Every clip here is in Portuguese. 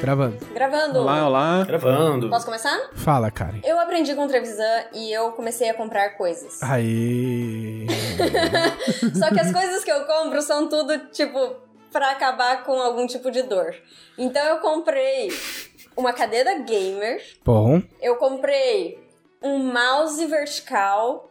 Gravando. Gravando. Olá, olá. Gravando. Posso começar? Fala, Karen. Eu aprendi com o Trevisan e eu comecei a comprar coisas. Aí. Só que as coisas que eu compro são tudo, tipo, pra acabar com algum tipo de dor. Então eu comprei uma cadeira gamer, Bom. eu comprei um mouse vertical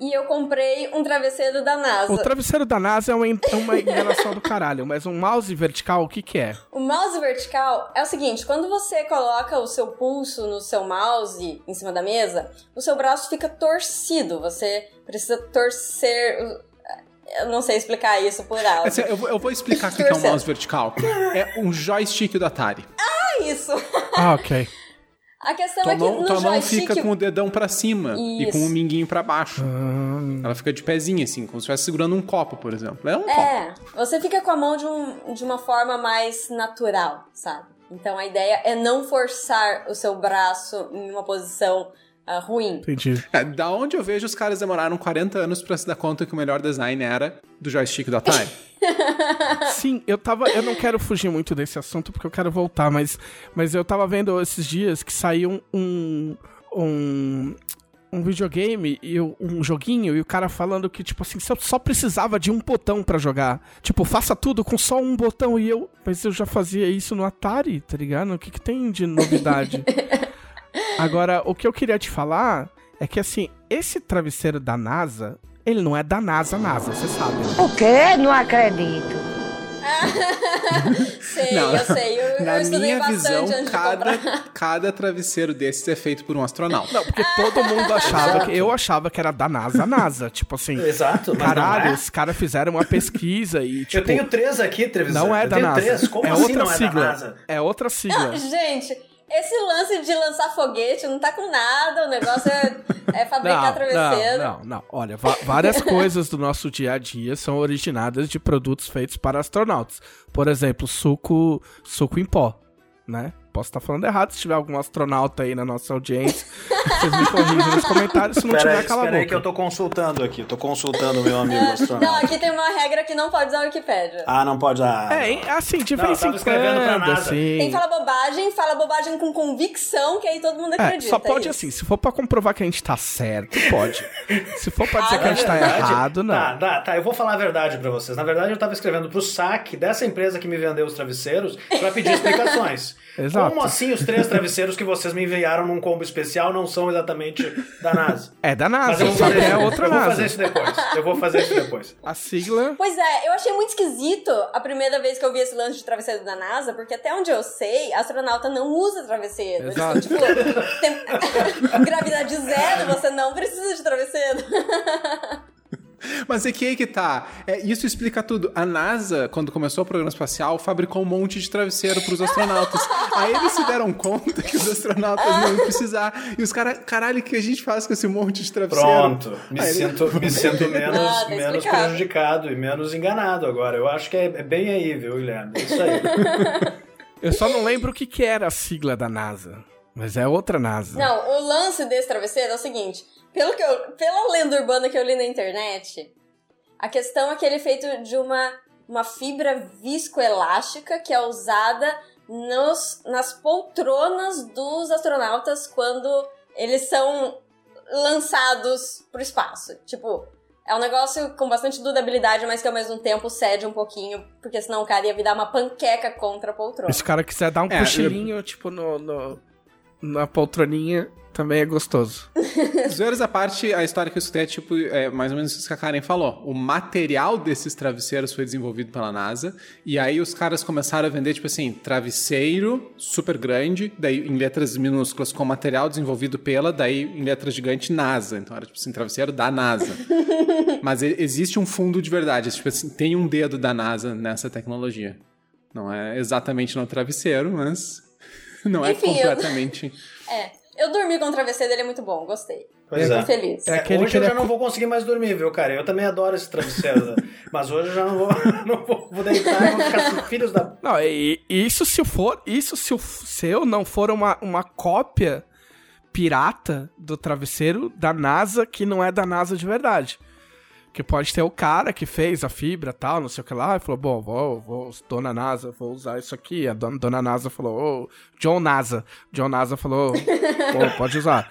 e eu comprei um travesseiro da NASA. O travesseiro da NASA é uma, é uma enganação do caralho, mas um mouse vertical, o que que é? O mouse vertical é o seguinte, quando você coloca o seu pulso no seu mouse em cima da mesa, o seu braço fica torcido. Você precisa torcer. Eu não sei explicar isso por alto. Assim, eu, vou- eu vou explicar o que que é um mouse vertical. É um joystick do Atari. É isso. Ah, ok. A questão Tua é que mão, no tua mão joystick. fica com o dedão pra cima e Isso. com o minguinho pra baixo. Hum, Ela fica de pezinho, assim, como se estivesse segurando um copo, por exemplo. É um copo. É, você fica com a mão de, um- de uma forma mais natural, sabe? Então a ideia é não forçar o seu braço em uma posição ah, ruim. entendi. É, da onde eu vejo os caras demoraram 40 anos pra se dar conta que o melhor design era do joystick do Atari. Sim, eu tava. Eu não quero fugir muito desse assunto porque eu quero voltar, mas, mas eu tava vendo esses dias que saiu um. um um videogame e um joguinho e o cara falando que, tipo assim, só, só precisava de um botão pra jogar. Tipo, faça tudo com só um botão e eu. Mas eu já fazia isso no Atari, tá ligado? O que, que tem de novidade? Agora, o que eu queria te falar é que, assim, esse travesseiro da NASA, ele não é da NASA, NASA, você sabe. né? O quê? Não acredito. sei, Não, eu sei. Eu, Na eu minha visão, cada, cada travesseiro desses é feito por um astronauta. Não, porque todo mundo achava que. Eu achava que era da NASA, NASA. Tipo assim. Exato, Caralho, é. os caras fizeram uma pesquisa e, tipo. eu tenho três aqui, Trevisan. Não é eu da tenho NASA. três. Como é assim outra não é sigla. da NASA? É outra sigla. Gente, esse lance de lançar foguete não tá com nada. O negócio é, é fabricar travesseiro. não, não, não. Olha, várias coisas do nosso dia a dia são originadas de produtos feitos para astronautas. Por exemplo, suco, suco em pó, né? Posso estar falando errado, se tiver algum astronauta aí na nossa audiência, vocês me corrigem nos comentários, se não Espera tiver, aí, cala a aí boca. que eu tô consultando aqui. Tô consultando o meu amigo Não, astronauta. aqui tem uma regra que não pode usar a Wikipédia. Ah, não pode dar. É, assim, de Não, vez em quando, assim... Tem fala bobagem, fala bobagem com convicção, que aí todo mundo É, acredita. só pode é assim, se for pra comprovar que a gente tá certo, pode. Se for pra dizer Ah, que a gente tá verdade- errado, não. Tá, tá, tá, eu vou falar a verdade pra vocês. Na verdade, eu tava escrevendo pro saque dessa empresa que me vendeu os travesseiros pra pedir explicações. Exato. Como assim os três travesseiros que vocês me enviaram num combo especial não são exatamente da NASA? É da Mas NASA, eu vou fazer, é isso. outra eu vou NASA. fazer isso depois. Eu vou fazer isso depois. A sigla. Pois é, eu achei muito esquisito a primeira vez que eu vi esse lance de travesseiro da NASA, porque até onde eu sei, astronauta não usa travesseiro. Eles Exato. são, tipo, tem- gravidade zero, você não precisa de travesseiro. Mas é que aí que tá. É, isso explica tudo. A NASA, quando começou o programa espacial, fabricou um monte de travesseiro pros astronautas. aí eles se deram conta que os astronautas não iam precisar. E os caras, caralho, o que a gente faz com esse monte de travesseiro? Pronto. Me Aí ele- sinto, me sinto menos, Ah, tá menos prejudicado e menos enganado agora. Eu acho que é, é bem aí, viu, Guilherme? É isso aí. Eu só não lembro o que, que era a sigla da NASA. Mas é outra NASA. Não, o lance desse travesseiro é o seguinte: pelo que eu, pela lenda urbana que eu li na internet, a questão é que ele é feito de uma, uma fibra viscoelástica que é usada nos, nas poltronas dos astronautas quando eles são lançados pro espaço. Tipo, é um negócio com bastante durabilidade, mas que ao mesmo tempo cede um pouquinho, porque senão o cara ia virar uma panqueca contra a poltrona. Se o cara quiser dar um É, cochilinho, tipo, no, no- na poltroninha, também é gostoso. Zoeiras à parte, a história que eu escutei é tipo, é mais ou menos isso que a Karen falou. O material desses travesseiros foi desenvolvido pela NASA, e aí os caras começaram a vender, tipo assim, travesseiro super grande, daí em letras minúsculas com material desenvolvido pela, daí em letras gigantes NASA. Então era tipo assim, travesseiro da NASA. Mas existe um fundo de verdade, tipo assim, tem um dedo da NASA nessa tecnologia. Não é exatamente no travesseiro, mas não é Enfim, eu- completamente. É, eu dormi com o travesseiro, ele é muito bom, gostei. Pois Tô é. feliz. É aquele hoje que eu já é não vou conseguir mais dormir, viu, cara? Eu também adoro esse travesseiro. né? mas hoje eu já não vou, não vou, vou deitar e vou ficar assim, filhos da. Não, e, e isso se for. Isso se o seu não for uma, uma cópia pirata do travesseiro da NASA que não é da NASA de verdade. Que pode ter o cara que fez a fibra tal, não sei o que lá, e falou, bom, vou, vou, dona NASA, vou usar isso aqui. A dona, dona NASA falou, ô, John NASA. John NASA falou, pô, pode usar.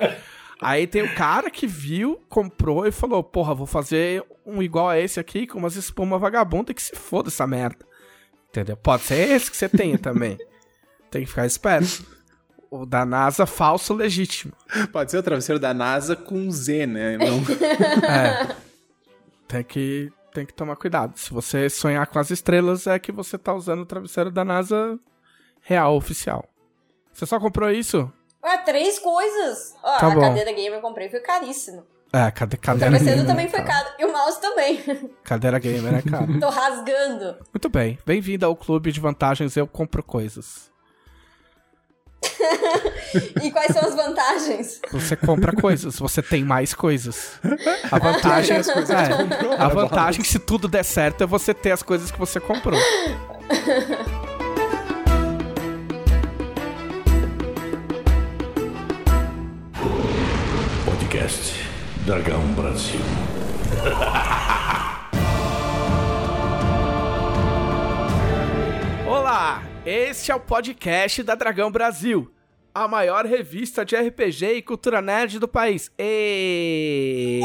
Aí tem o cara que viu, comprou e falou, porra, vou fazer um igual a esse aqui com umas espuma vagabunda que se foda essa merda. Entendeu? Pode ser esse que você tenha também. tem que ficar esperto. O da NASA falso legítimo. Pode ser o travesseiro da NASA com Z, né? Não... é. Tem que, tem que tomar cuidado. Se você sonhar com as estrelas, é que você tá usando o travesseiro da NASA real, oficial. Você só comprou isso? Ué, três coisas. Ó, Tá a bom. cadeira gamer eu comprei foi caríssimo. É, cade, O cadeira travesseiro gamer. também foi caro. caro. E o mouse também. Cadeira gamer é caro. Tô rasgando. Muito bem. Bem-vindo ao clube de vantagens Eu Compro Coisas. E quais são as vantagens? Você compra coisas, você tem mais coisas. A vantagem, as coisas é, comprou, a vantagem se tudo der certo é você ter as coisas que você comprou. Podcast Dragão Brasil. Olá, este é o podcast da Dragão Brasil, a maior revista de RPG e cultura nerd do país. E...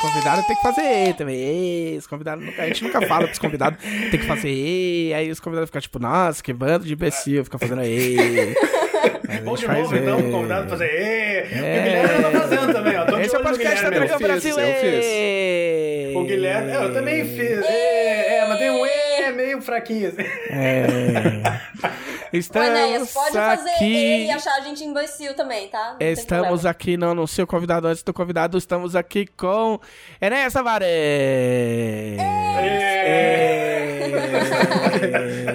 Convidado tem que fazer E também. E, os convidados nunca- a gente nunca fala pros convidados, tem que fazer E. Aí os convidados ficam tipo, nossa, que bando de imbecil, fica fazendo E. Vamos gente de novo, então, E. convidado pra fazer. Ê! O Guilherme tá fazendo também, ó. Tô Esse é o podcast da. Dragão Brasil. eu fiz. O Guilherme, eu também fiz. É, é, mas tem um E meio fraquinho. assim. É. Estamos Enéas, pode fazer aqui. ele e achar a gente imbecil também, tá? Não Estamos aqui, não anuncio o convidado antes do convidado, estamos aqui com Enéas Tavares.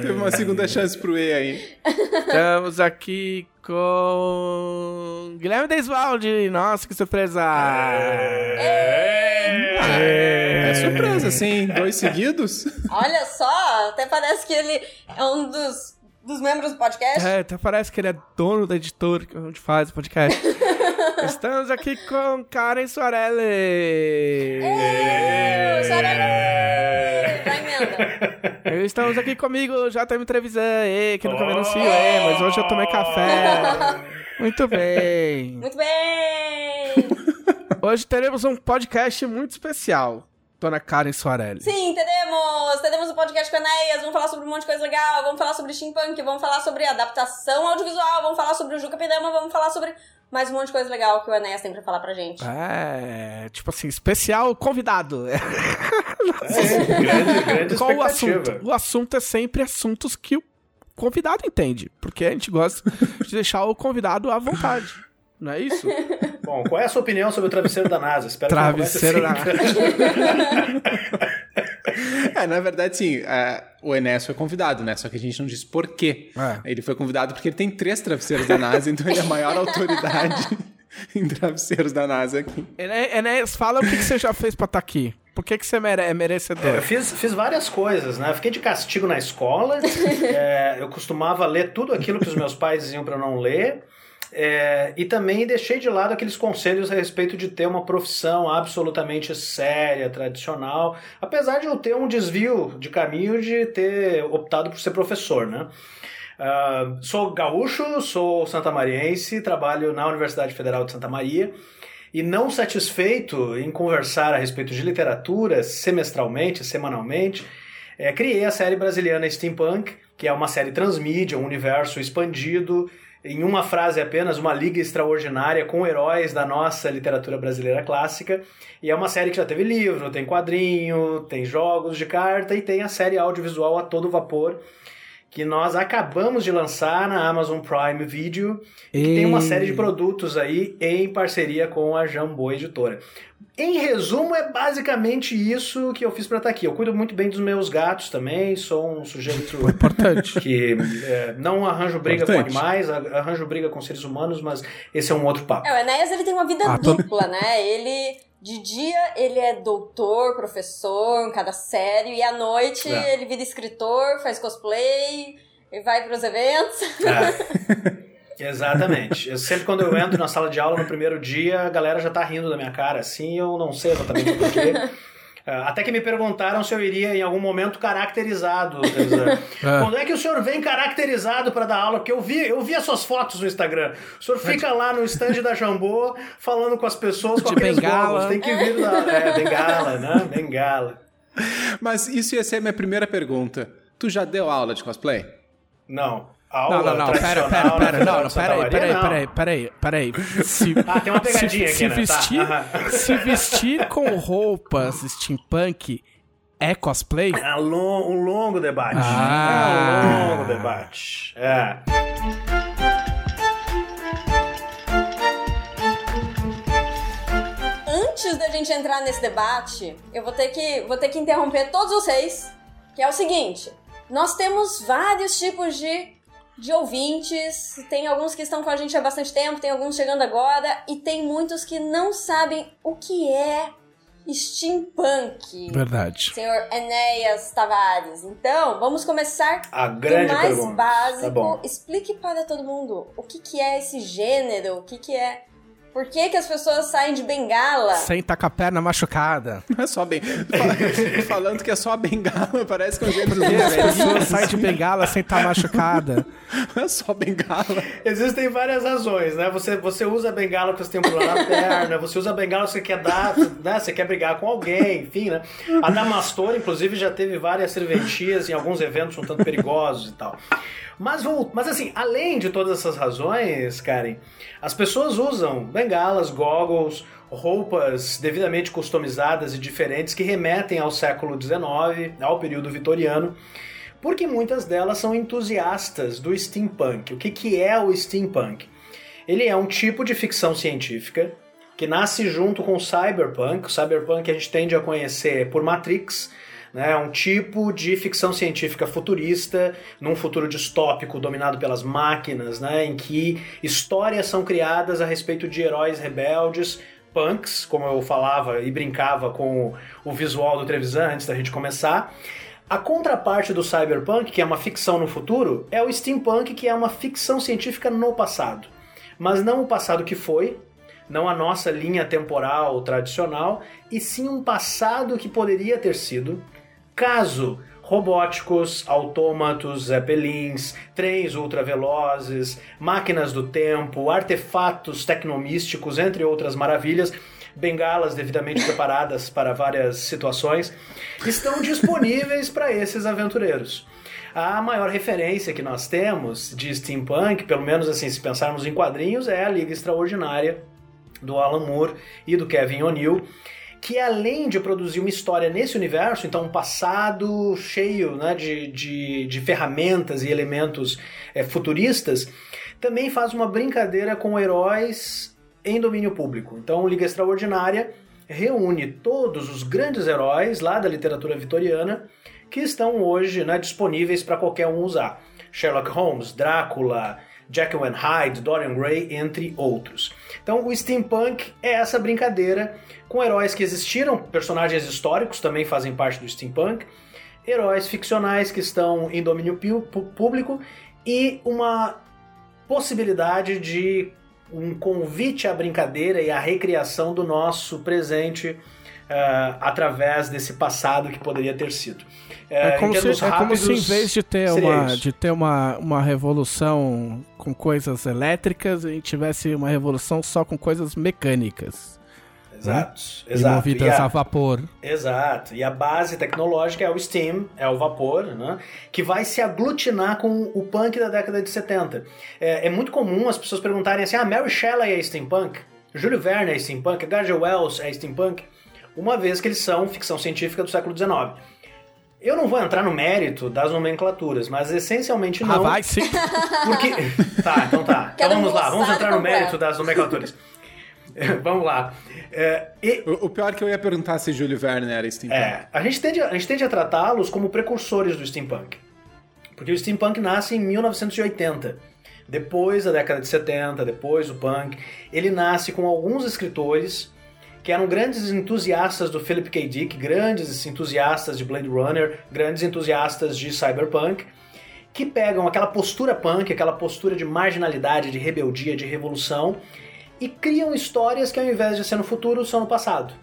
Teve uma segunda chance pro E aí. Estamos aqui com Guilherme Desvalde. Nossa, que surpresa! É surpresa, sim. Dois seguidos? Olha só, até parece que ele é um dos, dos membros do podcast. É, até parece que ele é dono da editora que a gente faz o podcast. Estamos aqui com Karen Soarelli. Ê, Estamos aqui comigo, já me Trevisan, Ê, que nunca me anunciou, mas hoje eu tomei café. Muito bem. Muito bem! Hoje teremos um podcast muito especial, Dona Karen Soarelli. Sim, teremos! Teremos um podcast com a Enéas, vamos falar sobre um monte de coisa legal, vamos falar sobre steampunk, vamos falar sobre adaptação audiovisual, vamos falar sobre o Juca Pindama, vamos falar sobre mais um monte de coisa legal que o Enéas tem pra falar pra gente. É, tipo assim, especial convidado. É, grande, grande Qual o assunto? O assunto é sempre assuntos que o convidado entende, porque a gente gosta de deixar o convidado à vontade. Não é isso? Bom, qual é a sua opinião sobre o travesseiro da NASA? Espero Travesseiro que não da assim. É, na verdade, sim. é, o Enéas foi convidado, né? Só que a gente não disse por quê. É. Ele foi convidado porque ele tem três travesseiros da NASA, então ele é a maior autoridade em travesseiros da NASA aqui. Enéas, fala o que, que você já fez pra estar aqui. Por que, que você mere- é merecedor? Eu fiz, fiz várias coisas, né? Fiquei de castigo na escola. é, eu costumava ler tudo aquilo que os meus pais diziam para eu não ler. É, e também deixei de lado aqueles conselhos a respeito de ter uma profissão absolutamente séria, tradicional. Apesar de eu ter um desvio de caminho de ter optado por ser professor, né? Ah, sou gaúcho, sou santamariense, trabalho na Universidade Federal de Santa Maria. E não satisfeito em conversar a respeito de literatura semestralmente, semanalmente, eh, criei a série brasileira Steampunk, que é uma série transmídia, um universo expandido, em uma frase apenas, uma liga extraordinária com heróis da nossa literatura brasileira clássica. E é uma série que já teve livro, tem quadrinho, tem jogos de carta e tem a série audiovisual a todo vapor, que nós acabamos de lançar na Amazon Prime Video, que tem uma E- série de produtos aí em parceria com a Jambô Editora. Em resumo, é basicamente isso que eu fiz para estar aqui. Eu cuido muito bem dos meus gatos também, sou um sujeito Importante. que é, não arranjo briga com Importante. animais, a- arranjo briga com seres humanos, mas esse é um outro papo. É, o Enéas ele tem uma vida Ah, tô- dupla, né? Ele, de dia, ele é doutor, professor em cada série, e à noite É. ele vira escritor, faz cosplay, e vai pros eventos. É. Exatamente. Eu, sempre quando eu entro na sala de aula no primeiro dia, a galera já tá rindo da minha cara, assim, eu não sei exatamente por quê. Ah, Até que me perguntaram se eu iria em algum momento caracterizado. Teresa. Quando é que o senhor vem caracterizado para dar aula? Porque eu vi, eu vi as suas fotos no Instagram. O senhor fica lá no stand da Jambô falando com as pessoas com De aqueles bengala. Tem que vir da. É, bengala, né? Bengala. Mas isso ia ser a minha primeira pergunta. Tu já deu aula de cosplay? Não. Não, Aula não, não, pera, tradicional pera, pera, não, Federal não, Santa pera aí, pera aí, não. pera aí, pera aí, pera aí. Se, Ah, tem uma pegadinha se, aqui, se né? Tá, vestir, se vestir com roupas steampunk é cosplay? É um um longo debate. Ah. É um longo debate. É. Antes da gente entrar nesse debate, eu vou ter que, vou ter que interromper todos vocês, que é o seguinte: nós temos vários tipos de, de ouvintes, tem alguns que estão com a gente há bastante tempo, tem alguns chegando agora, e tem muitos que não sabem o que é steampunk. Verdade. Senhor Enéas Tavares. Então, vamos começar A do grande mais pergunta. básico. Tá bom. Explique para todo mundo o que, que é esse gênero, o que, que é. Por que, que as pessoas saem de bengala? Sem tá com a perna machucada. Não é só bem. Falando que é só a bengala, parece que é um jeito de As pessoas saem de bengala sem tá machucada. Não é só bengala. Existem várias razões, né? Você, você usa a bengala porque você tem um problema na perna, você usa a bengala porque você quer dar, né? Você quer brigar com alguém, enfim, né? A Damastor, inclusive, já teve várias serventias em alguns eventos um tanto perigosos e tal. Mas, mas assim, além de todas essas razões, Karen, as pessoas usam bengalas, goggles, roupas devidamente customizadas e diferentes que remetem ao século XIX, ao período vitoriano, porque muitas delas são entusiastas do steampunk. O que, que é o steampunk? Ele é um tipo de ficção científica que nasce junto com o cyberpunk. O cyberpunk a gente tende a conhecer por Matrix, né? É um tipo de ficção científica futurista, num futuro distópico dominado pelas máquinas, né? em que histórias são criadas a respeito de heróis rebeldes, punks, como eu falava e brincava com o visual do Trevisan antes da gente começar. A contraparte do cyberpunk, que é uma ficção no futuro, é o steampunk, que é uma ficção científica no passado. Mas não o passado que foi, não a nossa linha temporal tradicional, e sim um passado que poderia ter sido, caso robóticos, autômatos, zeppelins, trens ultravelozes, máquinas do tempo, artefatos tecnomísticos, entre outras maravilhas, bengalas devidamente preparadas para várias situações, estão disponíveis para esses aventureiros. A maior referência que nós temos de steampunk, pelo menos assim, se pensarmos em quadrinhos, é a Liga Extraordinária do Alan Moore e do Kevin O'Neill, que além de produzir uma história nesse universo, então um passado cheio né, de, de, de ferramentas e elementos é, futuristas, também faz uma brincadeira com heróis em domínio público. Então, Liga Extraordinária reúne todos os grandes heróis lá da literatura vitoriana que estão hoje né, disponíveis para qualquer um usar. Sherlock Holmes, Drácula, Jekyll and Hyde, Dorian Gray, entre outros. Então, o steampunk é essa brincadeira com heróis que existiram, personagens históricos também fazem parte do steampunk, heróis ficcionais que estão em domínio público e uma possibilidade de um convite à brincadeira e à recriação do nosso presente uh, através desse passado que poderia ter sido. É, como, se, é como se em vez de ter, uma, de ter uma, uma revolução com coisas elétricas, a gente tivesse uma revolução só com coisas mecânicas. Exato, né? exato. movidas a, a vapor. Exato. E a base tecnológica é o steam, é o vapor, né? que vai se aglutinar com o punk da década de 70. É, é muito comum as pessoas perguntarem assim: ah, Mary Shelley é steampunk? Júlio Verne é steampunk? Garja Wells é steampunk? Uma vez que eles são ficção científica do século XIX. Eu não vou entrar no mérito das nomenclaturas, mas essencialmente não. Ah, vai sim. Porque. Tá, então tá. Quero então vamos lá, vamos entrar no mérito das nomenclaturas. vamos lá. É, e, O, o pior é que eu ia perguntar se Júlio Verne era steampunk. é, a gente tende, a gente tende a tratá-los como precursores do steampunk. Porque o steampunk nasce em 1980. Depois da década de 70, depois do punk. Ele nasce com alguns escritores que eram grandes entusiastas do Philip K. Dick, grandes entusiastas de Blade Runner, grandes entusiastas de cyberpunk, que pegam aquela postura punk, aquela postura de marginalidade, de rebeldia, de revolução, e criam histórias que ao invés de ser no futuro, são no passado.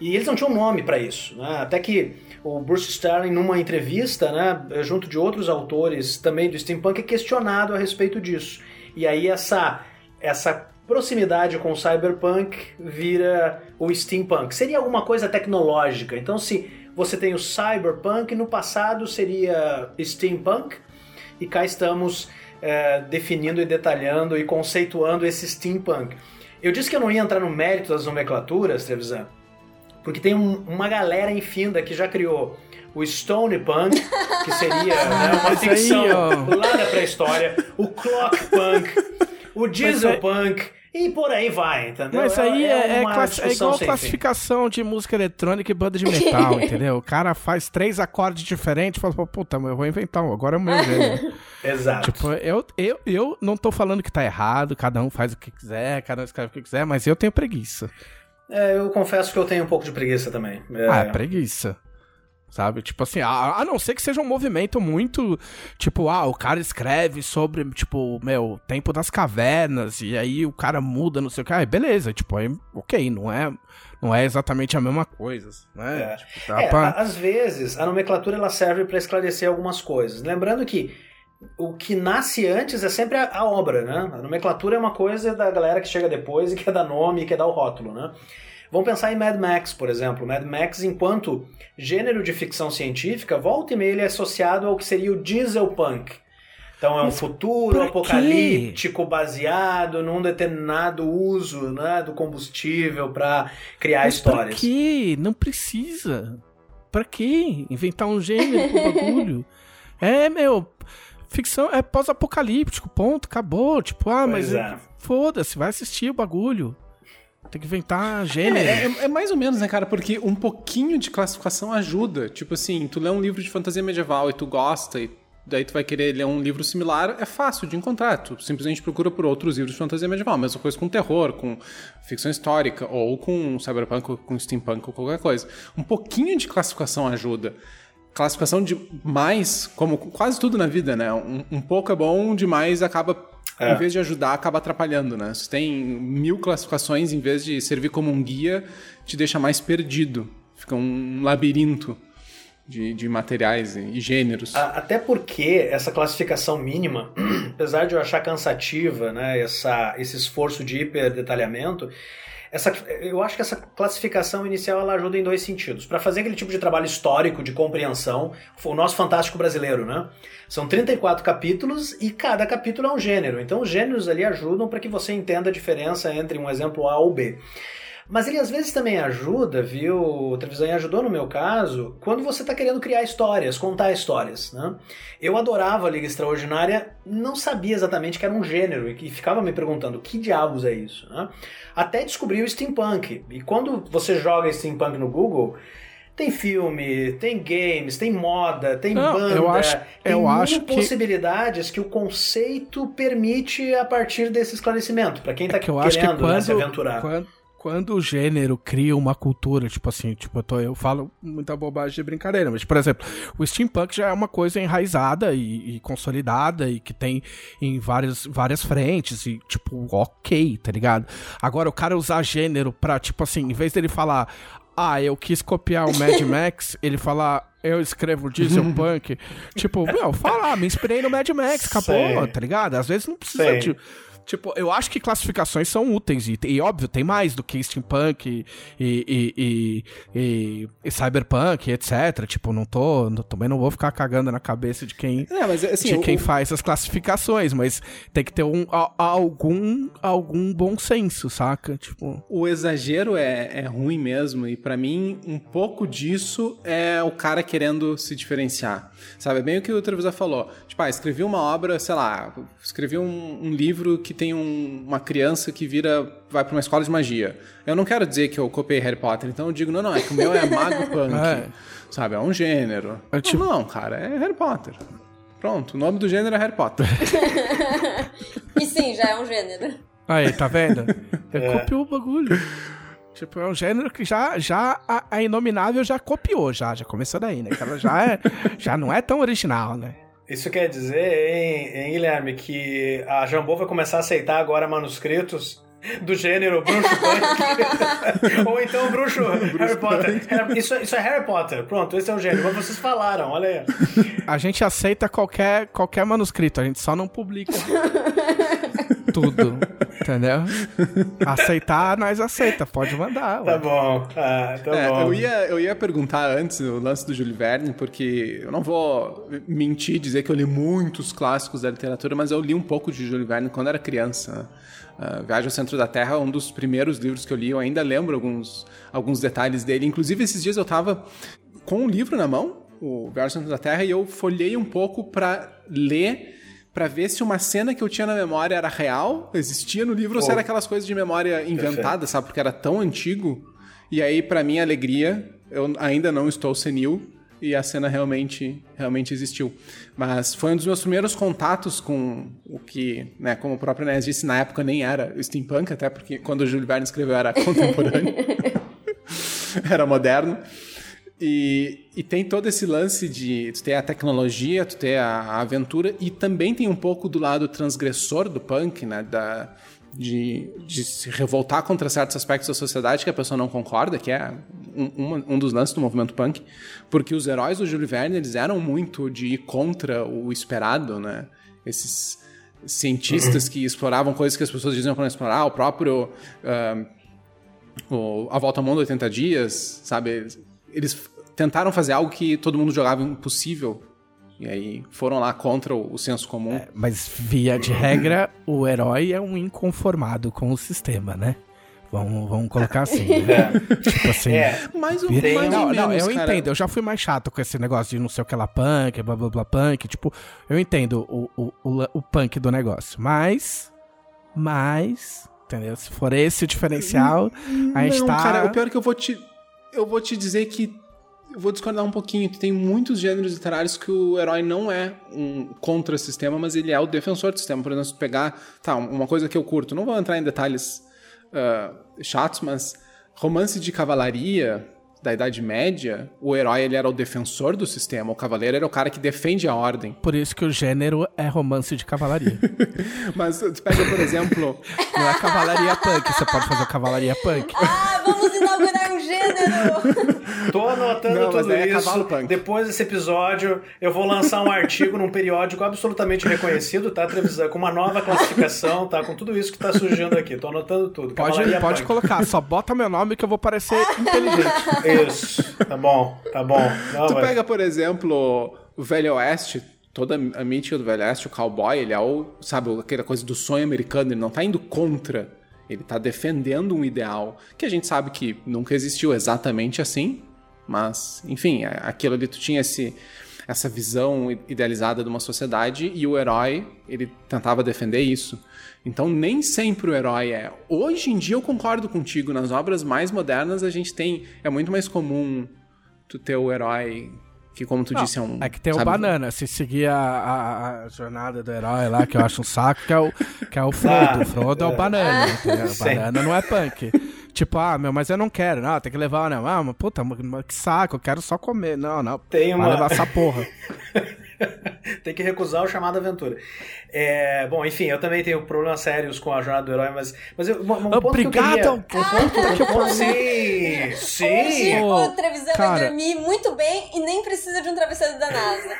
E eles não tinham nome para isso, né? Até que o Bruce Sterling, numa entrevista, né, junto de outros autores também do steampunk, é questionado a respeito disso. E aí essa essa proximidade com o cyberpunk vira o steampunk. Seria alguma coisa tecnológica. Então, se você tem o cyberpunk, no passado seria steampunk, e cá estamos é, definindo e detalhando e conceituando esse steampunk. Eu disse que eu não ia entrar no mérito das nomenclaturas, Trevisan, porque tem um, uma galera infinda que já criou o Stone Punk, que seria né, uma aí, ficção ó. lá da pré-história, o Clock Punk, o Diesel aí- Punk, e por aí vai, entendeu? Mas aí é, é é discussão igual sem fim. classificação de música eletrônica e banda de metal, entendeu? O cara faz três acordes diferentes e fala, puta, mas eu vou inventar um, agora é o meu. Exato. tipo, eu, eu, eu não tô falando que tá errado, cada um faz o que quiser, cada um escreve o que quiser, mas eu tenho preguiça. É, eu confesso que eu tenho um pouco de preguiça também. É, Ah, é preguiça. Sabe? Tipo assim, a, a não ser que seja um movimento muito. Tipo, ah, o cara escreve sobre, tipo, meu, tempo das cavernas, e aí o cara muda, não sei o que. Ah, beleza, tipo, aí, ok, não é, não é exatamente a mesma coisa, né? É. Tipo, É, pra- às vezes a nomenclatura ela serve para esclarecer algumas coisas. Lembrando que o que nasce antes é sempre a, a obra, né? A nomenclatura é uma coisa da galera que chega depois e quer dar nome quer dar o rótulo, né? Vamos pensar em Mad Max, por exemplo. Mad Max, enquanto gênero de ficção científica, volta e meia ele é associado ao que seria o dieselpunk. Então é um Mas futuro pra apocalíptico baseado num determinado uso né, do combustível para criar Mas pra histórias. quê? Não precisa. Pra quê? Inventar um gênero pro bagulho? É, meu. Ficção é pós-apocalíptico, ponto, acabou. Tipo, ah, Pois mas é. foda-se, vai assistir o bagulho. Tem que inventar gênero. É, é- é mais ou menos, né, cara? Porque um pouquinho de classificação ajuda. Tipo assim, tu lê um livro de fantasia medieval e tu gosta, e daí tu vai querer ler um livro similar, é fácil de encontrar. Tu simplesmente procura por outros livros de fantasia medieval. Mesma coisa com terror, com ficção histórica, ou com cyberpunk, ou com steampunk, ou qualquer coisa. Um pouquinho de classificação ajuda. Classificação de mais, como quase tudo na vida, né? Um, um pouco é bom, demais acaba É. em vez de ajudar, acaba atrapalhando, né? Se tem mil classificações, em vez de servir como um guia, te deixa mais perdido. Fica um labirinto de, de materiais e, gêneros. Até porque essa classificação mínima, apesar de eu achar cansativa, né, essa, esse esforço de hiperdetalhamento, essa, eu acho que essa classificação inicial ela ajuda em dois sentidos. Para fazer aquele tipo de trabalho histórico, de compreensão, o nosso fantástico brasileiro, né? São 34 capítulos e cada capítulo é um gênero. Então os gêneros ali ajudam para que você entenda a diferença entre um exemplo A ou B. Mas ele às vezes também ajuda, viu? O Trevisan ajudou no meu caso, quando você está querendo criar histórias, contar histórias, né? Eu adorava a Liga Extraordinária, não sabia exatamente que era um gênero e ficava me perguntando que diabos é isso, né? Até descobri o steampunk. E quando você joga steampunk no Google, tem filme, tem games, tem moda, tem Não, banda, eu acho- tem eu mil acho que- possibilidades que o conceito permite a partir desse esclarecimento, para quem está É que eu acho que querendo né, se quando, aventurar. quando, quando o gênero cria uma cultura, tipo assim, tipo, eu, tô, eu falo muita bobagem de brincadeira, mas, por exemplo, o steampunk já é uma coisa enraizada e, e consolidada e que tem em várias, várias frentes e, tipo, ok, tá ligado? Agora, o cara usar gênero pra, tipo assim, em vez dele falar, ah, eu quis copiar o Mad Max, ele falar, eu escrevo dieselpunk, tipo, meu, fala, me inspirei no Mad Max, acabou, Sei. tá ligado? Às vezes não precisa Sei. de... Tipo, eu acho que classificações são úteis. E, e, óbvio, tem mais do que steampunk e, e, e, e- e cyberpunk, etc. Tipo, não tô. não- também não vou ficar cagando na cabeça de quem. É, mas assim, de quem o- faz as classificações, mas tem que ter um, a- algum, algum bom senso, saca? Tipo. O exagero é, é ruim mesmo, e pra mim, um pouco disso é o cara querendo se diferenciar. Sabe? É bem o que o Trevisan falou. Tipo, ah, escrevi uma obra, sei lá, escrevi um, um livro que tem um- uma criança que vira. vai pra uma escola de magia. Eu não quero dizer que eu copiei Harry Potter, então eu digo, não, não, é que o meu é mago punk. É. Sabe? É um gênero. É tipo- Não, não, cara, é Harry Potter. Pronto, o nome do gênero é Harry Potter. E sim, já é um gênero. Aí, tá vendo? É. Eu copiou o bagulho. Tipo, é um gênero que já, já a, a Inominável já copiou, já, já começou daí, né? Que ela já, é, já não é tão original, né? Isso quer dizer, hein, hein, Guilherme, que a Jambô vai começar a aceitar agora manuscritos do gênero bruxo punk. Ou então bruxo, Harry Potter. Isso, isso é Harry Potter. Pronto, esse é o gênero. Mas vocês falaram, olha aí. A gente aceita qualquer, qualquer manuscrito, a gente só não publica tudo. Entendeu? Aceitar, nós aceita, pode mandar. Tá ué. bom, ah, tá É, bom. eu, ia, eu ia perguntar antes o lance do Júlio Verne, porque eu não vou mentir dizer que eu li muitos clássicos da literatura, mas eu li um pouco de Júlio Verne quando era criança. Ah, Viagem ao Centro da Terra é um dos primeiros livros que eu li, eu ainda lembro alguns, alguns detalhes dele. Inclusive, esses dias eu tava com o livro na mão, o Viagem ao Centro da Terra, e eu folhei um pouco para ler Pra ver se uma cena que eu tinha na memória era real, existia no livro, ou se Oh. era aquelas coisas de memória inventada, sabe? Porque era tão antigo. E aí, pra minha alegria, eu ainda não estou senil e a cena realmente, realmente existiu. Mas foi um dos meus primeiros contatos com o que, né, como o próprio Inés disse, na época nem era steampunk, até porque quando o Júlio Verne escreveu era contemporâneo. era moderno. E, e tem todo esse lance de tu ter a tecnologia, tu ter a, a aventura, e também tem um pouco do lado transgressor do punk, né? Da, de, de se revoltar contra certos aspectos da sociedade que a pessoa não concorda, que é um, um dos lances do movimento punk, porque os heróis do Júlio Verne eles eram muito de ir contra o esperado, né? Esses cientistas que exploravam coisas que as pessoas diziam para não explorar, o próprio ah, o A Volta ao Mundo 80 Dias, sabe? Eles, tentaram fazer algo que todo mundo jogava impossível. E aí foram lá contra o, o senso comum. Mas, via de regra, o herói é um inconformado com o sistema, né? Vamos, vamos colocar assim, né? Tipo assim. É, mais ou, vira- mais não, ou não, menos, eu cara. entendo. Eu já fui mais chato com esse negócio de não sei o que lá punk, blá blá blá punk. Tipo, eu entendo o, o, o, o punk do negócio. Mas. Mas. Entendeu? Se for esse o diferencial, a gente não, tá. cara, o pior é que eu vou te. Eu vou te dizer que. Eu vou discordar um pouquinho. Tem muitos gêneros literários que o herói não é um contra-sistema, mas ele é o defensor do sistema. Por exemplo, se pegar. Tá, uma coisa que eu curto. Não vou entrar em detalhes ah, chatos, mas romance de cavalaria da Idade Média, o herói ele era o defensor do sistema, o cavaleiro era o cara que defende a ordem. Por isso que o gênero é romance de cavalaria. Mas tu pega, por exemplo, não é cavalaria punk. Você pode fazer cavalaria punk. Ah, vamos inaugurar um gênero! Tô anotando Não, mas tudo é isso. cavalo punk. Depois desse episódio, eu vou lançar um artigo num periódico absolutamente reconhecido, tá, Trevisan? Com uma nova classificação, tá? Com tudo isso que tá surgindo aqui. Tô anotando tudo. Pode, pode punk. colocar, só bota meu nome que eu vou parecer inteligente. Isso. Tá bom, tá bom. Não, Tu vai. pega, por exemplo, o Velho Oeste, toda a mítica do Velho Oeste, o cowboy, ele é o, sabe, aquela coisa do sonho americano, ele não tá indo contra, ele tá defendendo um ideal que a gente sabe que nunca existiu exatamente assim, mas, enfim, é- aquilo ali tu tinha esse essa visão idealizada de uma sociedade e o herói, ele tentava defender isso. Então, nem sempre o herói é. Hoje em dia eu concordo contigo, nas obras mais modernas a gente tem, é muito mais comum tu ter o herói que, como tu disse, é um. É que tem o sabe, Banana, se seguir a, a- a jornada do herói lá, que eu acho um saco, que é o, que é o Frodo. O Frodo é o Banana, entendeu? O. Banana não é punk. Tipo, ah, meu, mas eu não quero. Não, tem que levar, né? Ah, mas puta, mas que saco, eu quero só comer. Não, não. Tem Vai uma- levar essa porra. Tem que recusar o chamado aventura. É, bom, enfim, eu também tenho problemas sérios com a jornada do herói, mas, mas eu, um, um ponto Obrigado! que eu queria... Um ponto, um ponto, sim, Hoje sim. Ô, o Trevisan vai dormir muito bem e nem precisa de um travesseiro da NASA.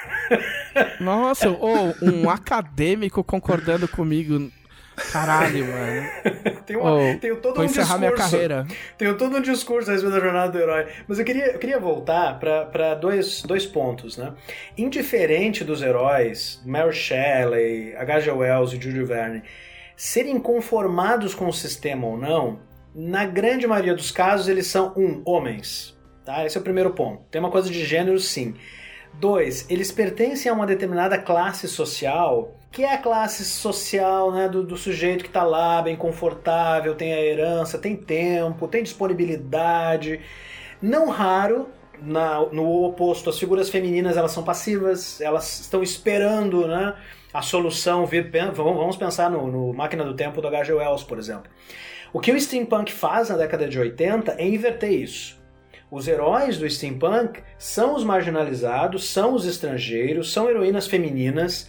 Nossa, ou um acadêmico concordando comigo. Caralho, mano. Tem, uma, Ô, tenho todo vou um encerrar discurso. minha carreira. Tenho todo um discurso a respeito da jornada do herói. Mas eu queria, eu queria voltar para dois, dois pontos, né? Indiferente dos heróis, Mary Shelley, H.G. Wells e Jules Verne, serem conformados com o sistema ou não, na grande maioria dos casos eles são, um, homens. Tá? Esse é o primeiro ponto. Tem uma coisa de gênero, sim. Dois, eles pertencem a uma determinada classe social, que é a classe social né, do, do sujeito que está lá, bem confortável, tem a herança, tem tempo, tem disponibilidade. Não raro, na- no oposto, as figuras femininas elas são passivas, elas estão esperando né, a solução vir. vamos pensar no, no Máquina do Tempo do H.G. Wells, por exemplo. O que o steampunk faz na década de 80 é inverter isso. Os heróis do steampunk são os marginalizados, são os estrangeiros, são heroínas femininas,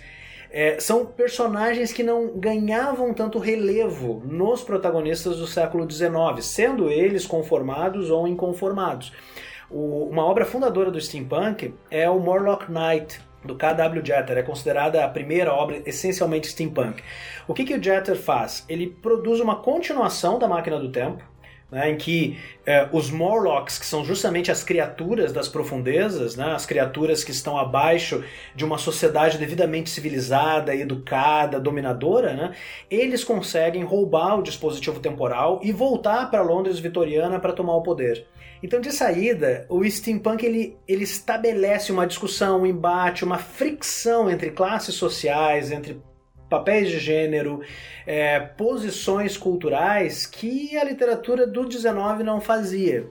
é, são personagens que não ganhavam tanto relevo nos protagonistas do século XIX, sendo eles conformados ou inconformados. O- uma obra fundadora do steampunk é o Morlock Knight, do K.W. Jeter. É considerada a primeira obra essencialmente steampunk. O que, que o Jeter faz? Ele produz uma continuação da Máquina do Tempo, né, em que eh, os Morlocks, que são justamente as criaturas das profundezas, né, as criaturas que estão abaixo de uma sociedade devidamente civilizada, educada, dominadora, né, eles conseguem roubar o dispositivo temporal e voltar para Londres vitoriana para tomar o poder. Então, de saída, o steampunk ele, ele estabelece uma discussão, um embate, uma fricção entre classes sociais, entre papéis de gênero, é, posições culturais que a literatura do 19 não fazia,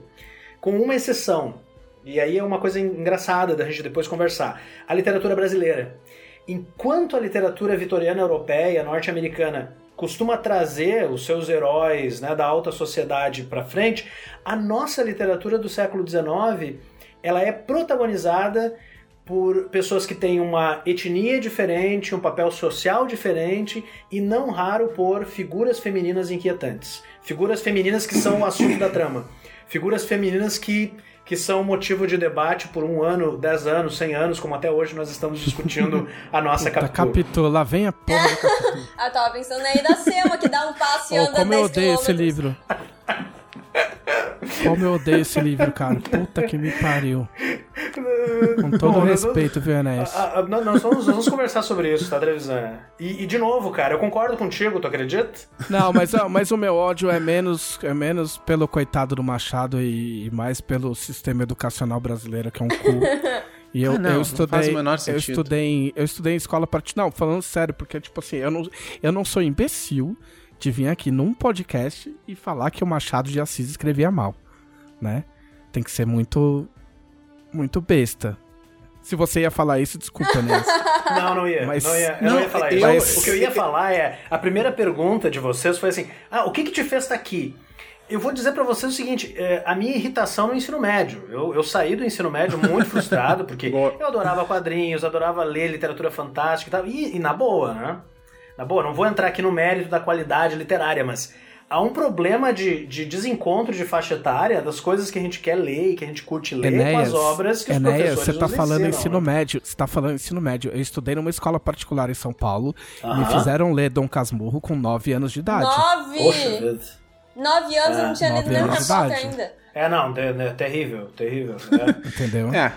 com uma exceção. E aí é uma coisa engraçada da gente depois conversar. A literatura brasileira. Enquanto a literatura vitoriana europeia, norte-americana, costuma trazer os seus heróis né, da alta sociedade para frente, a nossa literatura do século XIX ela é protagonizada por pessoas que têm uma etnia diferente, um papel social diferente e não raro por figuras femininas inquietantes. Figuras femininas que são o assunto da trama. Figuras femininas que, que são motivo de debate por um ano, dez anos, cem anos, como até hoje nós estamos discutindo a nossa Puta, captura. capítulo, lá vem a porra da capítulo. Ah, eu tava pensando aí da Sema, que dá um passo e Oh, anda como eu 10 odeio esse livro. Como eu odeio esse livro, cara. Puta que me pariu. Com todo Bom, respeito, viu, Enéas? Nós vamos, vamos conversar sobre isso, tá, Trevisan? E, e de novo, cara, eu concordo contigo, tu acredita? Não, mas, mas o meu ódio é menos, é menos pelo coitado do Machado e, e mais pelo sistema educacional brasileiro, que é um cu. E eu, Ah, não, eu não estudei, faz o menor eu sentido. estudei, em, eu estudei em escola particular. Não, falando sério, porque tipo assim, eu não, eu não sou imbecil de vir aqui num podcast e falar que o Machado de Assis escrevia mal, né? Tem que ser muito, muito besta. Se você ia falar isso, desculpa, né? Não, não ia. Mas- não ia, eu não, não, ia falar eu- isso. mas- O que eu ia falar é: a primeira pergunta de vocês foi assim: ah, o que, que te fez estar aqui? Eu vou dizer pra vocês o seguinte: é, a minha irritação no ensino médio. Eu, eu saí do ensino médio muito frustrado, porque eu adorava quadrinhos, adorava ler literatura fantástica e tal. E, e na boa, né? Na boa, não vou entrar aqui no mérito da qualidade literária, mas há um problema de, de desencontro de faixa etária das coisas que a gente quer ler e que a gente curte ler com Enéas, as obras que os Enéas, professores você tá nos falando ensinam, ensino né? médio. Você tá falando ensino médio. Eu estudei numa escola particular em São Paulo e me fizeram ler Dom Casmurro com 9 anos de idade. Nove! Poxa vida. Nove anos eu não tinha lido nem Harry ainda. É, não, é, é terrível, terrível. é. Entendeu? É,